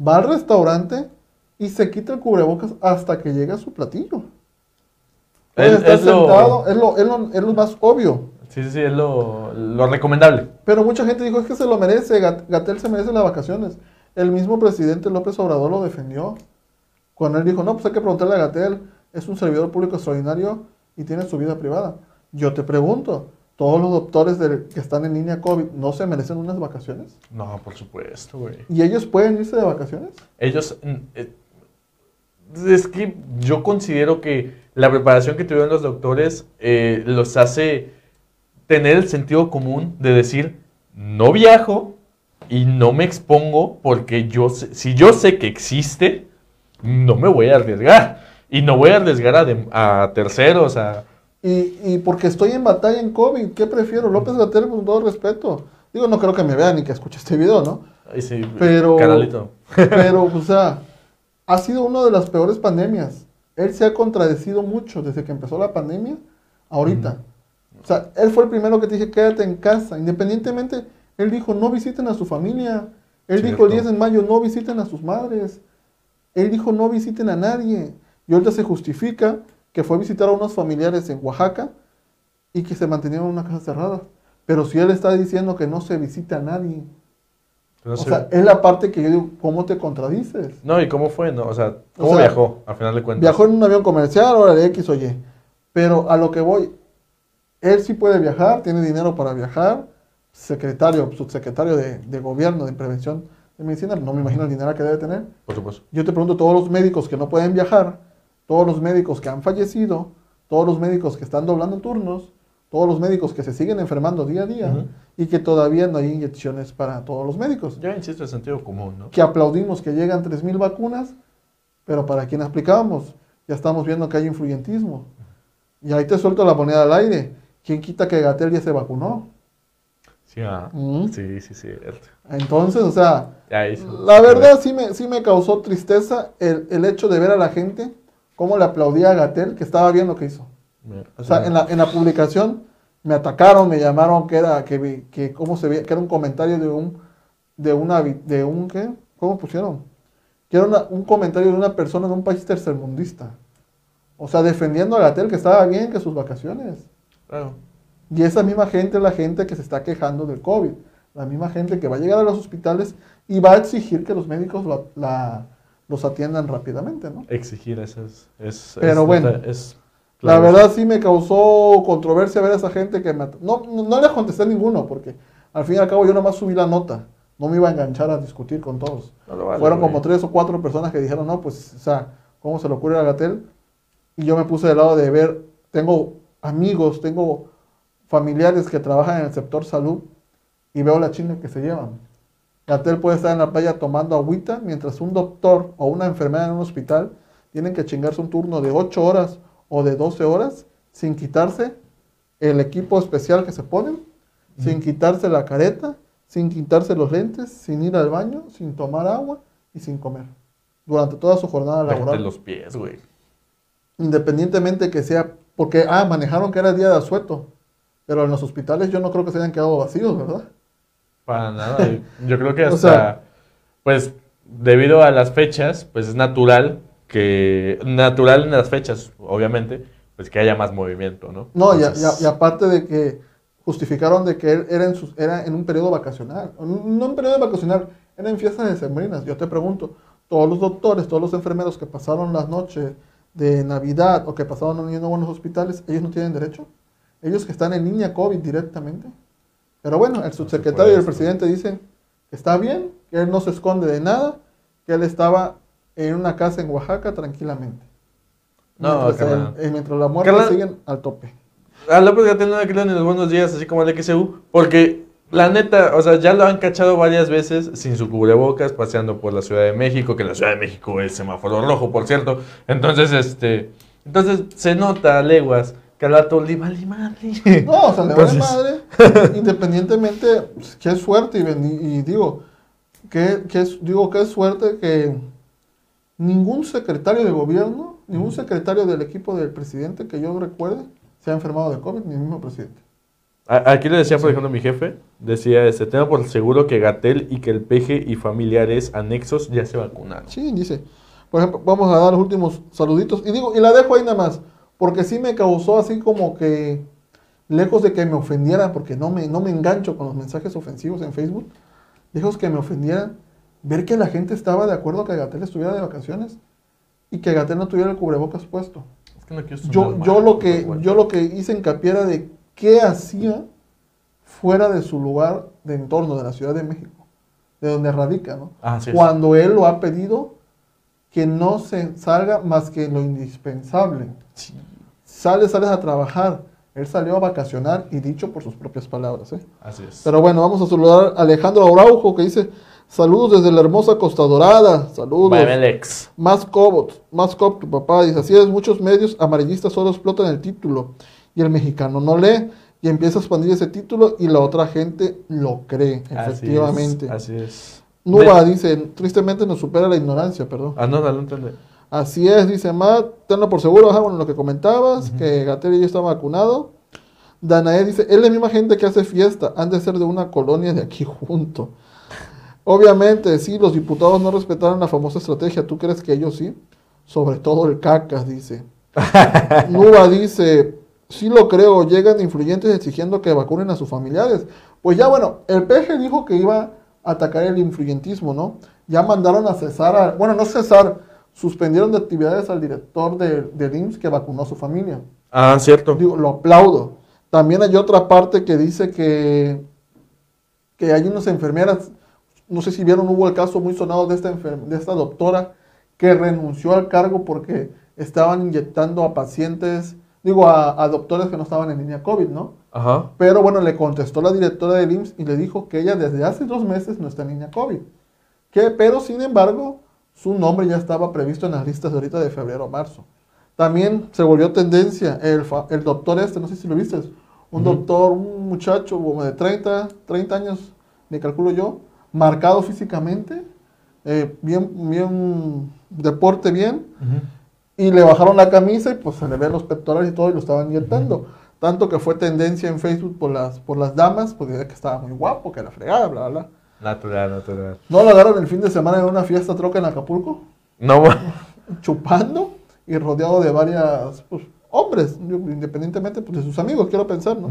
va al restaurante y se quita el cubrebocas hasta que llega a su platillo. Puede Es- estar es lo- sentado, es lo, es lo- es lo más obvio. Sí, sí, sí, es lo, lo recomendable. Pero mucha gente dijo, es que se lo merece, Gat- Gatel se merece las vacaciones. El mismo presidente López Obrador lo defendió. Cuando él dijo, no, pues hay que preguntarle a Gatel, es un servidor público extraordinario y tiene su vida privada. Yo te pregunto, ¿todos los doctores que están en línea COVID no se merecen unas vacaciones? No, por supuesto, güey. ¿Y ellos pueden irse de vacaciones? Ellos, mm, eh, es que yo considero que la preparación que tuvieron los doctores eh, los hace tener el sentido común de decir, no viajo y no me expongo porque yo sé- si yo sé que existe, no me voy a arriesgar. Y no voy a arriesgar a, dem- a terceros, a... Y, y porque estoy en batalla en COVID, ¿qué prefiero? López Gatel, con todo respeto. Digo, no creo que me vean ni que escuche este video, ¿no? Ay, sí, Pero- Canalito. Pero, o sea, ha sido una de las peores pandemias. Él se ha contradecido mucho desde que empezó la pandemia ahorita. O sea, él fue el primero que te dije, quédate en casa. Independientemente, él dijo, no visiten a su familia. Él dijo el Cierto. 10 de mayo, no visiten a sus madres. Él dijo, no visiten a nadie. Y ahorita se justifica que fue a visitar a unos familiares en Oaxaca y que se mantenían en una casa cerrada. Pero si él está diciendo que no se visita a nadie. O sea, es la parte que yo digo, ¿cómo te contradices? No, ¿y cómo fue? No? O sea, ¿cómo sea, viajó, a final de cuentas? Viajó en un avión comercial, ahora de X o Y. Pero a lo que voy, él sí puede viajar, tiene dinero para viajar, secretario, subsecretario de, de gobierno de prevención de medicina, no me imagino el dinero que debe tener. Por supuesto. Yo te pregunto, todos los médicos que no pueden viajar, todos los médicos que han fallecido, todos los médicos que están doblando turnos, todos los médicos que se siguen enfermando día a día y que todavía no hay inyecciones para todos los médicos. Yo insisto, el sentido común, ¿no? Que aplaudimos que llegan 3.000 vacunas, pero para quien aplicamos, ya estamos viendo que hay influyentismo. Y ahí te suelto la moneda al aire. ¿Quién quita que Gatel ya se vacunó? Sí, ah. Mm. sí, sí, cierto. Entonces, o sea, la verdad sí me, sí me causó tristeza el, el hecho de ver a la gente cómo le aplaudía a Gatel, que estaba bien lo que hizo. Mira, O sea, en la, en la publicación me atacaron, me llamaron que era, que, que cómo se veía, que era un comentario de un, de una, de un, ¿qué? ¿Cómo pusieron? Que era una- un comentario de una persona de un país tercermundista. O sea, defendiendo a Gatel que estaba bien, que sus vacaciones. Claro. Y esa misma gente es la gente que se está quejando del COVID. La misma gente que va a llegar a los hospitales y va a exigir que los médicos lo- la- los atiendan rápidamente, ¿no? Exigir eso es... es Pero es- bueno, es- La verdad sí me causó controversia ver a esa gente que me... No, no, le contesté a ninguno porque al fin y al cabo yo nomás subí la nota. No me iba a enganchar a discutir con todos. No vale, Fueron güey. como tres o cuatro personas que dijeron, no, pues, o sea, ¿cómo se le ocurre a Gatel? Y yo me puse del lado de ver, tengo amigos, tengo familiares que trabajan en el sector salud y veo la chinga que se llevan. Gatel puede estar en la playa tomando agüita mientras un doctor o una enfermera en un hospital tienen que chingarse un turno de 8 horas o de 12 horas sin quitarse el equipo especial que se ponen, sin quitarse la careta, sin quitarse los lentes, sin ir al baño, sin tomar agua y sin comer. Durante toda su jornada Déjate laboral. los pies, güey. Independientemente que sea, porque, ah, manejaron que era día de asueto, pero en los hospitales yo no creo que se hayan quedado vacíos, ¿verdad? Para nada. Yo- creo que O hasta, sea- pues, debido a las fechas, pues es natural que, natural en las fechas, obviamente, pues que haya más movimiento, ¿no? No, y, a- Entonces, y a- y aparte de que justificaron de que era en, sus- era en un periodo vacacional. No en periodo vacacional, era en fiestas decembrinas. Yo te pregunto, todos los doctores, todos los enfermeros que pasaron las noches de Navidad o que pasaron a buenos hospitales, ¿ellos no tienen derecho? Ellos que están en línea COVID directamente. Pero bueno, el subsecretario y el presidente dicen que está bien, que él no se esconde de nada, que él estaba en una casa en Oaxaca tranquilamente. No, mientras, carnal. el- eh, mientras la muerte Carnal. siguen al tope. A López Gatel no le creo ni los buenos días, así como al XU, porque la neta, o sea, ya lo han cachado varias veces sin su cubrebocas, paseando por la Ciudad de México, que la Ciudad de México es semáforo rojo, por cierto. Entonces, este, entonces se nota a leguas que al vato le vale madre. No, o sea, le vale madre. Independientemente, pues, qué suerte. Y, digo, que, digo, qué suerte que ningún secretario de gobierno, ningún secretario del equipo del presidente que yo recuerde, se ha enfermado de COVID, ni el mismo presidente. Aquí le decía, por ejemplo, mi jefe, decía, este, tengo por seguro que Gatel y que el peje y familiares anexos ya se vacunaron. Sí, dice. Por ejemplo, vamos a dar los últimos saluditos. Y digo, y la dejo ahí nada más, porque sí me causó así como que, lejos de que me ofendieran, porque no me, no me engancho con los mensajes ofensivos en Facebook, lejos que me ofendieran, ver que la gente estaba de acuerdo que Gatel estuviera de vacaciones y que Gatel no tuviera el cubrebocas puesto. Es que no Yo, mal, yo, lo que, yo lo que hice hincapié era de qué hacía fuera de su lugar de entorno de la Ciudad de México, de donde radica, ¿no? Ah, sí. Cuando él lo ha pedido que no se salga más que lo indispensable. Sí. Sales, sales a trabajar. Él salió a vacacionar y dicho por sus propias palabras. ¿eh? Así es. Pero bueno, vamos a saludar a Alejandro Araujo que dice, saludos desde la hermosa Costa Dorada. Saludos. Bamelex. Más Cobot, más Cob, tu papá dice, así es, muchos medios amarillistas solo explotan el título y el mexicano no lee y empieza a expandir ese título y la otra gente lo cree, efectivamente. Así es. Así es. Nuba dice, tristemente nos supera la ignorancia, perdón. Ah, no, no, no entendí. Así es, dice Matt, tenlo por seguro, ajá, bueno, lo que comentabas, que Gatel ya está vacunado. Danae dice, es la misma gente que hace fiesta, han de ser de una colonia de aquí junto. Obviamente, sí, los diputados no respetaron la famosa estrategia, ¿tú crees que ellos sí? Sobre todo el cacas, dice. Nuba dice, sí lo creo, llegan influyentes exigiendo que vacunen a sus familiares. Pues ya bueno, el PG dijo que iba atacar el influyentismo, ¿no? Ya mandaron a cesar, a- bueno, no cesar, suspendieron de actividades al director de, del IMSS que vacunó a su familia. Ah, cierto. Digo, lo aplaudo. También hay otra parte que dice que, que hay unas enfermeras, no sé si vieron, hubo el caso muy sonado de esta, enfer- de esta doctora que renunció al cargo porque estaban inyectando a pacientes, digo, a, a doctores que no estaban en línea COVID, ¿no? Ajá. Pero bueno, le contestó la directora del IMSS y le dijo que ella desde hace dos meses no está en línea COVID. Que, pero sin embargo, su nombre ya estaba previsto en las listas de ahorita de febrero o marzo. También se volvió tendencia el, doctor este, no sé si lo viste, un Ujú. doctor, un muchacho de 30, 30 años, me calculo yo, marcado físicamente, eh, bien, bien, deporte bien, y le bajaron la camisa y pues se le ven los pectorales y todo y lo estaban inyectando. Tanto que fue tendencia en Facebook por las, por las damas, porque decía que estaba muy guapo, que la fregada, bla, bla, bla. Natural, natural. ¿No lo agarraron el fin de semana en una fiesta troca en Acapulco? No, Chupando y rodeado de varias pues, hombres, independientemente pues, de sus amigos, quiero pensar, ¿no?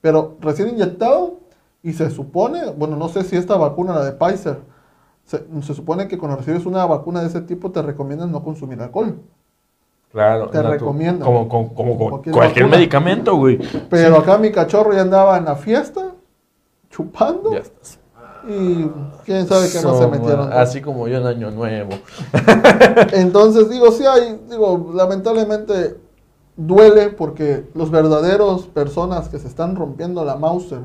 Pero recién inyectado y se supone, bueno, no sé si esta vacuna, la de Pfizer, se, se supone que cuando recibes una vacuna de ese tipo te recomiendan no consumir alcohol. Claro. Te recomiendo. Como, como, como- como Cualquier medicamento, güey. Pero acá mi cachorro ya andaba en la fiesta, chupando, Ya estás. y quién sabe qué más se metieron. ¿no? Así como yo en Año Nuevo. Entonces, digo, sí hay, digo, lamentablemente duele porque los verdaderos personas que se están rompiendo la Mauser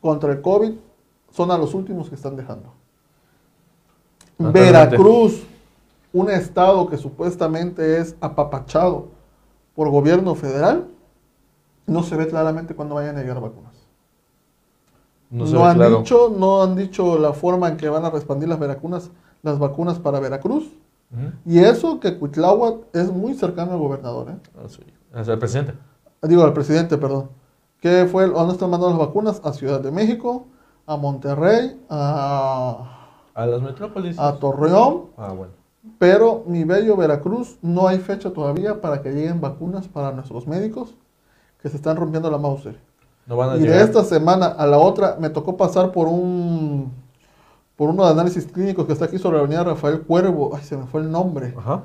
contra el COVID son a los últimos que están dejando. Veracruz, un estado que supuestamente es apapachado por gobierno federal, no se ve claramente cuándo vayan a llegar vacunas. No No, se ve han claro. dicho, no han dicho la forma en que van a expandir las vacunas, las vacunas para Veracruz. Y eso que Cuitláhuac es muy cercano al gobernador, ¿eh? Ah, sí. O sea, el presidente. digo al presidente, perdón. ¿Qué fue? el- ¿A dónde están mandando las vacunas? A Ciudad de México, a Monterrey, a, A las metrópolis. a Torreón, Ah, bueno. Pero mi bello Veracruz no hay fecha todavía para que lleguen vacunas para nuestros médicos que se están rompiendo la Mauser. No van a Y de esta semana a la otra me tocó pasar por un por uno de análisis clínicos que está aquí sobre la avenida Rafael Cuervo, ay se me fue el nombre, Ajá.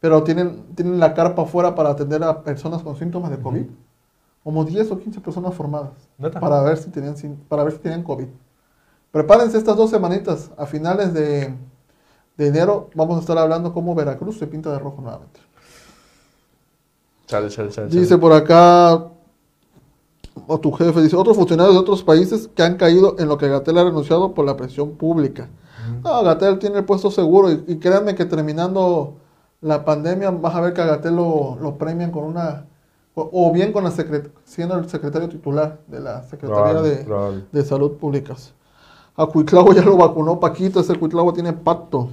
pero tienen, tienen la carpa afuera para atender a personas con síntomas de COVID. Como 10 o 15 personas formadas ¿Neta? para ver si tenían para ver si tenían COVID. Prepárense estas dos semanitas, a finales de, de enero vamos a estar hablando cómo Veracruz se pinta de rojo nuevamente. Chale, chale, chale. Dice por acá, o tu jefe, dice, otros funcionarios de otros países que han caído en lo que Gatel ha renunciado por la presión pública. No, Gatel tiene el puesto seguro y, y créanme que terminando la pandemia vas a ver que a Gatel lo, lo premian con una, o, o bien con la secret, siendo el secretario titular de la Secretaría Probable, de, probable. de Salud Públicas. A Cuitlavo ya lo vacunó Paquito, ese Cuitlavo tiene pacto.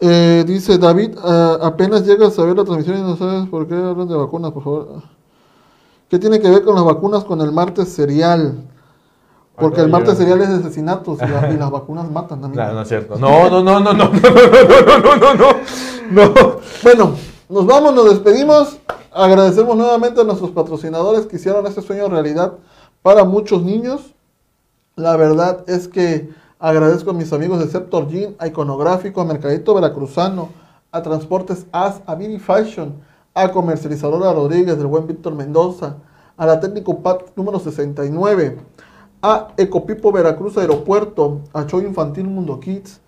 Eh, dice David, ah, apenas llegas a ver la transmisión y no sabes por qué hablan de vacunas, por favor. ¿Qué tiene que ver con las vacunas con el martes serial? Porque el martes serial es de asesinatos y, la- y las vacunas matan, amigo. No, no es cierto. No, no, no, no, no, no, no, no, no, no, no, no. Bueno, nos vamos, nos despedimos. Agradecemos nuevamente a nuestros patrocinadores que hicieron este sueño realidad para muchos niños. La verdad es que agradezco a mis amigos de Septor Jean, a Iconográfico, a Mercadito Veracruzano, a Transportes As, a Vini Fashion, a Comercializadora Rodríguez, del buen Víctor Mendoza, a la Técnico PAT número 69, a Ecopipo Veracruz Aeropuerto, a Show Infantil Mundo Kids,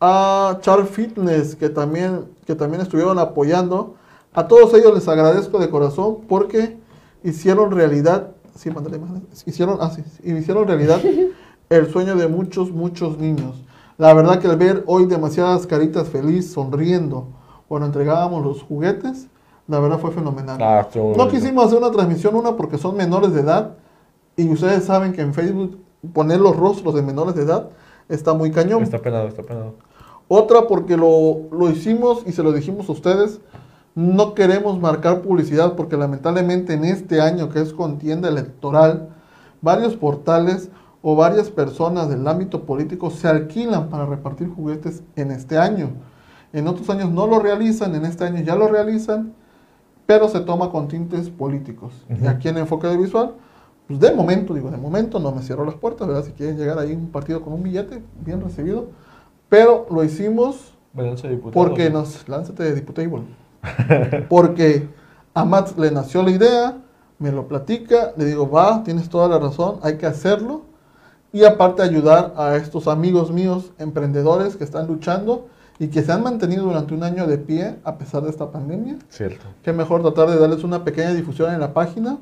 a Char Fitness, que también, que también estuvieron apoyando. A todos ellos les agradezco de corazón porque hicieron realidad, sí, imágenes. hicieron, ah, hicieron realidad el sueño de muchos, muchos niños. La verdad que al ver hoy demasiadas caritas feliz, sonriendo, cuando entregábamos los juguetes, la verdad fue fenomenal. Ah, No quisimos hacer una transmisión, una porque son menores de edad, y ustedes saben que en Facebook poner los rostros de menores de edad está muy cañón. Está penado, está penado. Otra porque lo, lo hicimos y se lo dijimos a ustedes, no queremos marcar publicidad porque lamentablemente en este año que es contienda electoral, varios portales o varias personas del ámbito político se alquilan para repartir juguetes en este año. En otros años no lo realizan, en este año ya lo realizan, pero se toma con tintes políticos. Y Ujú. aquí en Enfoque Visual, pues de momento, digo, de momento no me cierro las puertas, ¿verdad? Si quieren llegar ahí un partido con un billete, bien recibido. Pero lo hicimos de porque nos... Lánzate de Diputable. Porque a Matt le nació la idea, me lo platica, le digo, va, tienes toda la razón, hay que hacerlo. Y aparte ayudar a estos amigos míos, emprendedores que están luchando y que se han mantenido durante un año de pie a pesar de esta pandemia. Cierto. Qué mejor tratar de darles una pequeña difusión en la página.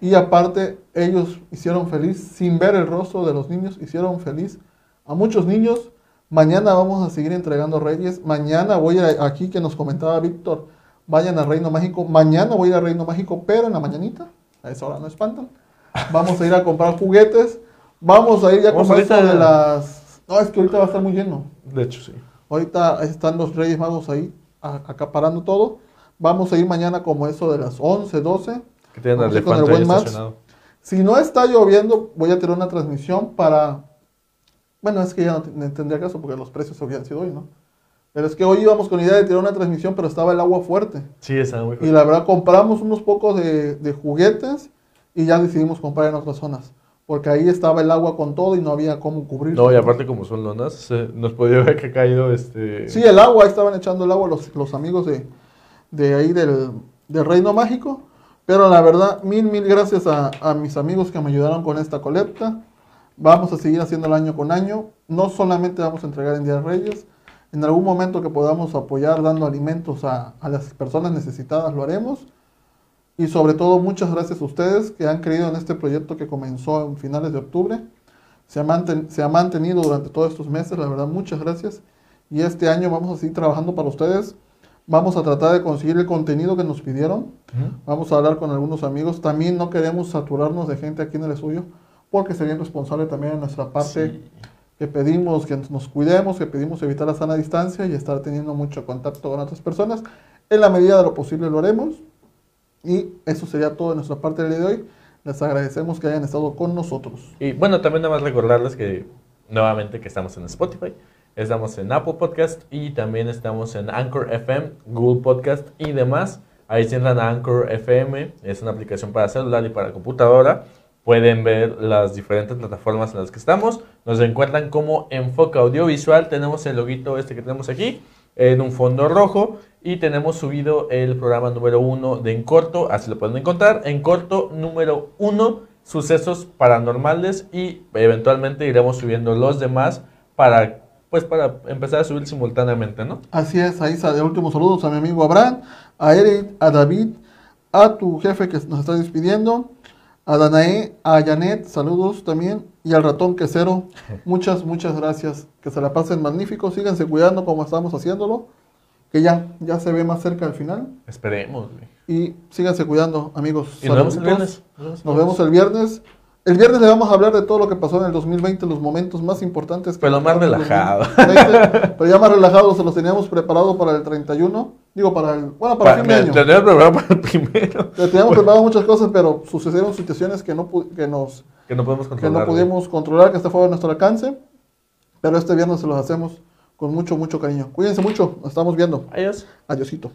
Y aparte, ellos hicieron feliz, sin ver el rostro de los niños, hicieron feliz a muchos niños. Mañana vamos a seguir entregando reyes. Mañana voy a, aquí que nos comentaba Víctor, vayan a Reino Mágico. Mañana voy a ir a Reino Mágico, pero en la mañanita, a esa hora no espantan. Vamos a ir a comprar juguetes. Vamos a ir ya Vamos con esto de las... No, es que ahorita va a estar muy lleno. De hecho, sí. Ahorita están los Reyes Magos ahí acaparando todo. Vamos a ir mañana como eso de las 11, 12. Que tienen ir con el buen Max. Si no está lloviendo, voy a tener una transmisión para... Bueno, es que ya no te- no tendría caso porque los precios habían sido hoy, ¿no? Pero es que hoy íbamos con la idea de tirar una transmisión, pero estaba el agua fuerte. Sí, está muy Y la verdad compramos unos pocos de, de juguetes y ya decidimos comprar en otras zonas. Porque ahí estaba el agua con todo y no había cómo cubrir. No, y aparte como son lonas, se- nos podía ver que ha caído este... Sí, el agua, estaban echando el agua los, los amigos de, de ahí del, del Reino Mágico. Pero la verdad, mil, mil gracias a, a mis amigos que me ayudaron con esta colecta. Vamos a seguir haciendo el año con año. No solamente vamos a entregar en Día de Reyes. En algún momento que podamos apoyar dando alimentos a, a las personas necesitadas, lo haremos. Y sobre todo, muchas gracias a ustedes que han creído en este proyecto que comenzó en finales de octubre. Se ha, manten- se ha mantenido durante todos estos meses, la verdad, muchas gracias. Y este año vamos a seguir trabajando para ustedes. Vamos a tratar de conseguir el contenido que nos pidieron. Vamos a hablar con algunos amigos. También no queremos saturarnos de gente aquí en el estudio, porque sería irresponsable también en nuestra parte Sí. que pedimos que nos cuidemos, que pedimos evitar la sana distancia y estar teniendo mucho contacto con otras personas. En la medida de lo posible lo haremos. Y eso sería todo de nuestra parte del día de hoy. Les agradecemos que hayan estado con nosotros. Y bueno, también nada más recordarles que nuevamente que estamos en Spotify, estamos en Apple Podcast y también estamos en Anchor FM, Google Podcast y demás. Ahí si entran a Anchor FM, es una aplicación para celular y para computadora. Pueden ver las diferentes plataformas en las que estamos. Nos encuentran como Enfoque Audiovisual. Tenemos el loguito este que tenemos aquí en un fondo rojo y tenemos subido el programa número uno de En Corto, así lo pueden encontrar. En Corto número uno, sucesos paranormales y eventualmente iremos subiendo los demás para pues para empezar a subir simultáneamente, ¿no? Así es, ahí sale. Últimos saludos a mi amigo Abraham, a Eric, a David, a tu jefe que nos está despidiendo, a Danae, a Janet, saludos también, y al ratón quesero. Muchas, muchas gracias. Que se la pasen magnífico. Síganse cuidando como estamos haciéndolo, que ya, ya se ve más cerca al final. Esperemos, güey. Y síganse cuidando, amigos. Y nos vemos el viernes. Nos vemos el Nos vemos el viernes. El viernes le vamos a hablar de todo lo que pasó en el 2020, los momentos más importantes. que Pero más el relajado. 2020, pero ya más relajados, se los teníamos preparado para el 31. Digo, para el. Bueno, para, Pa- fin de año. El para el primero. Le teníamos preparado muchas cosas, pero sucedieron situaciones que no, que nos, Que no podemos que controlar. no güey. pudimos controlar, que está fuera de nuestro alcance. Pero este viernes se los hacemos con mucho, mucho cariño. Cuídense mucho, nos estamos viendo. Adiós. Adiosito.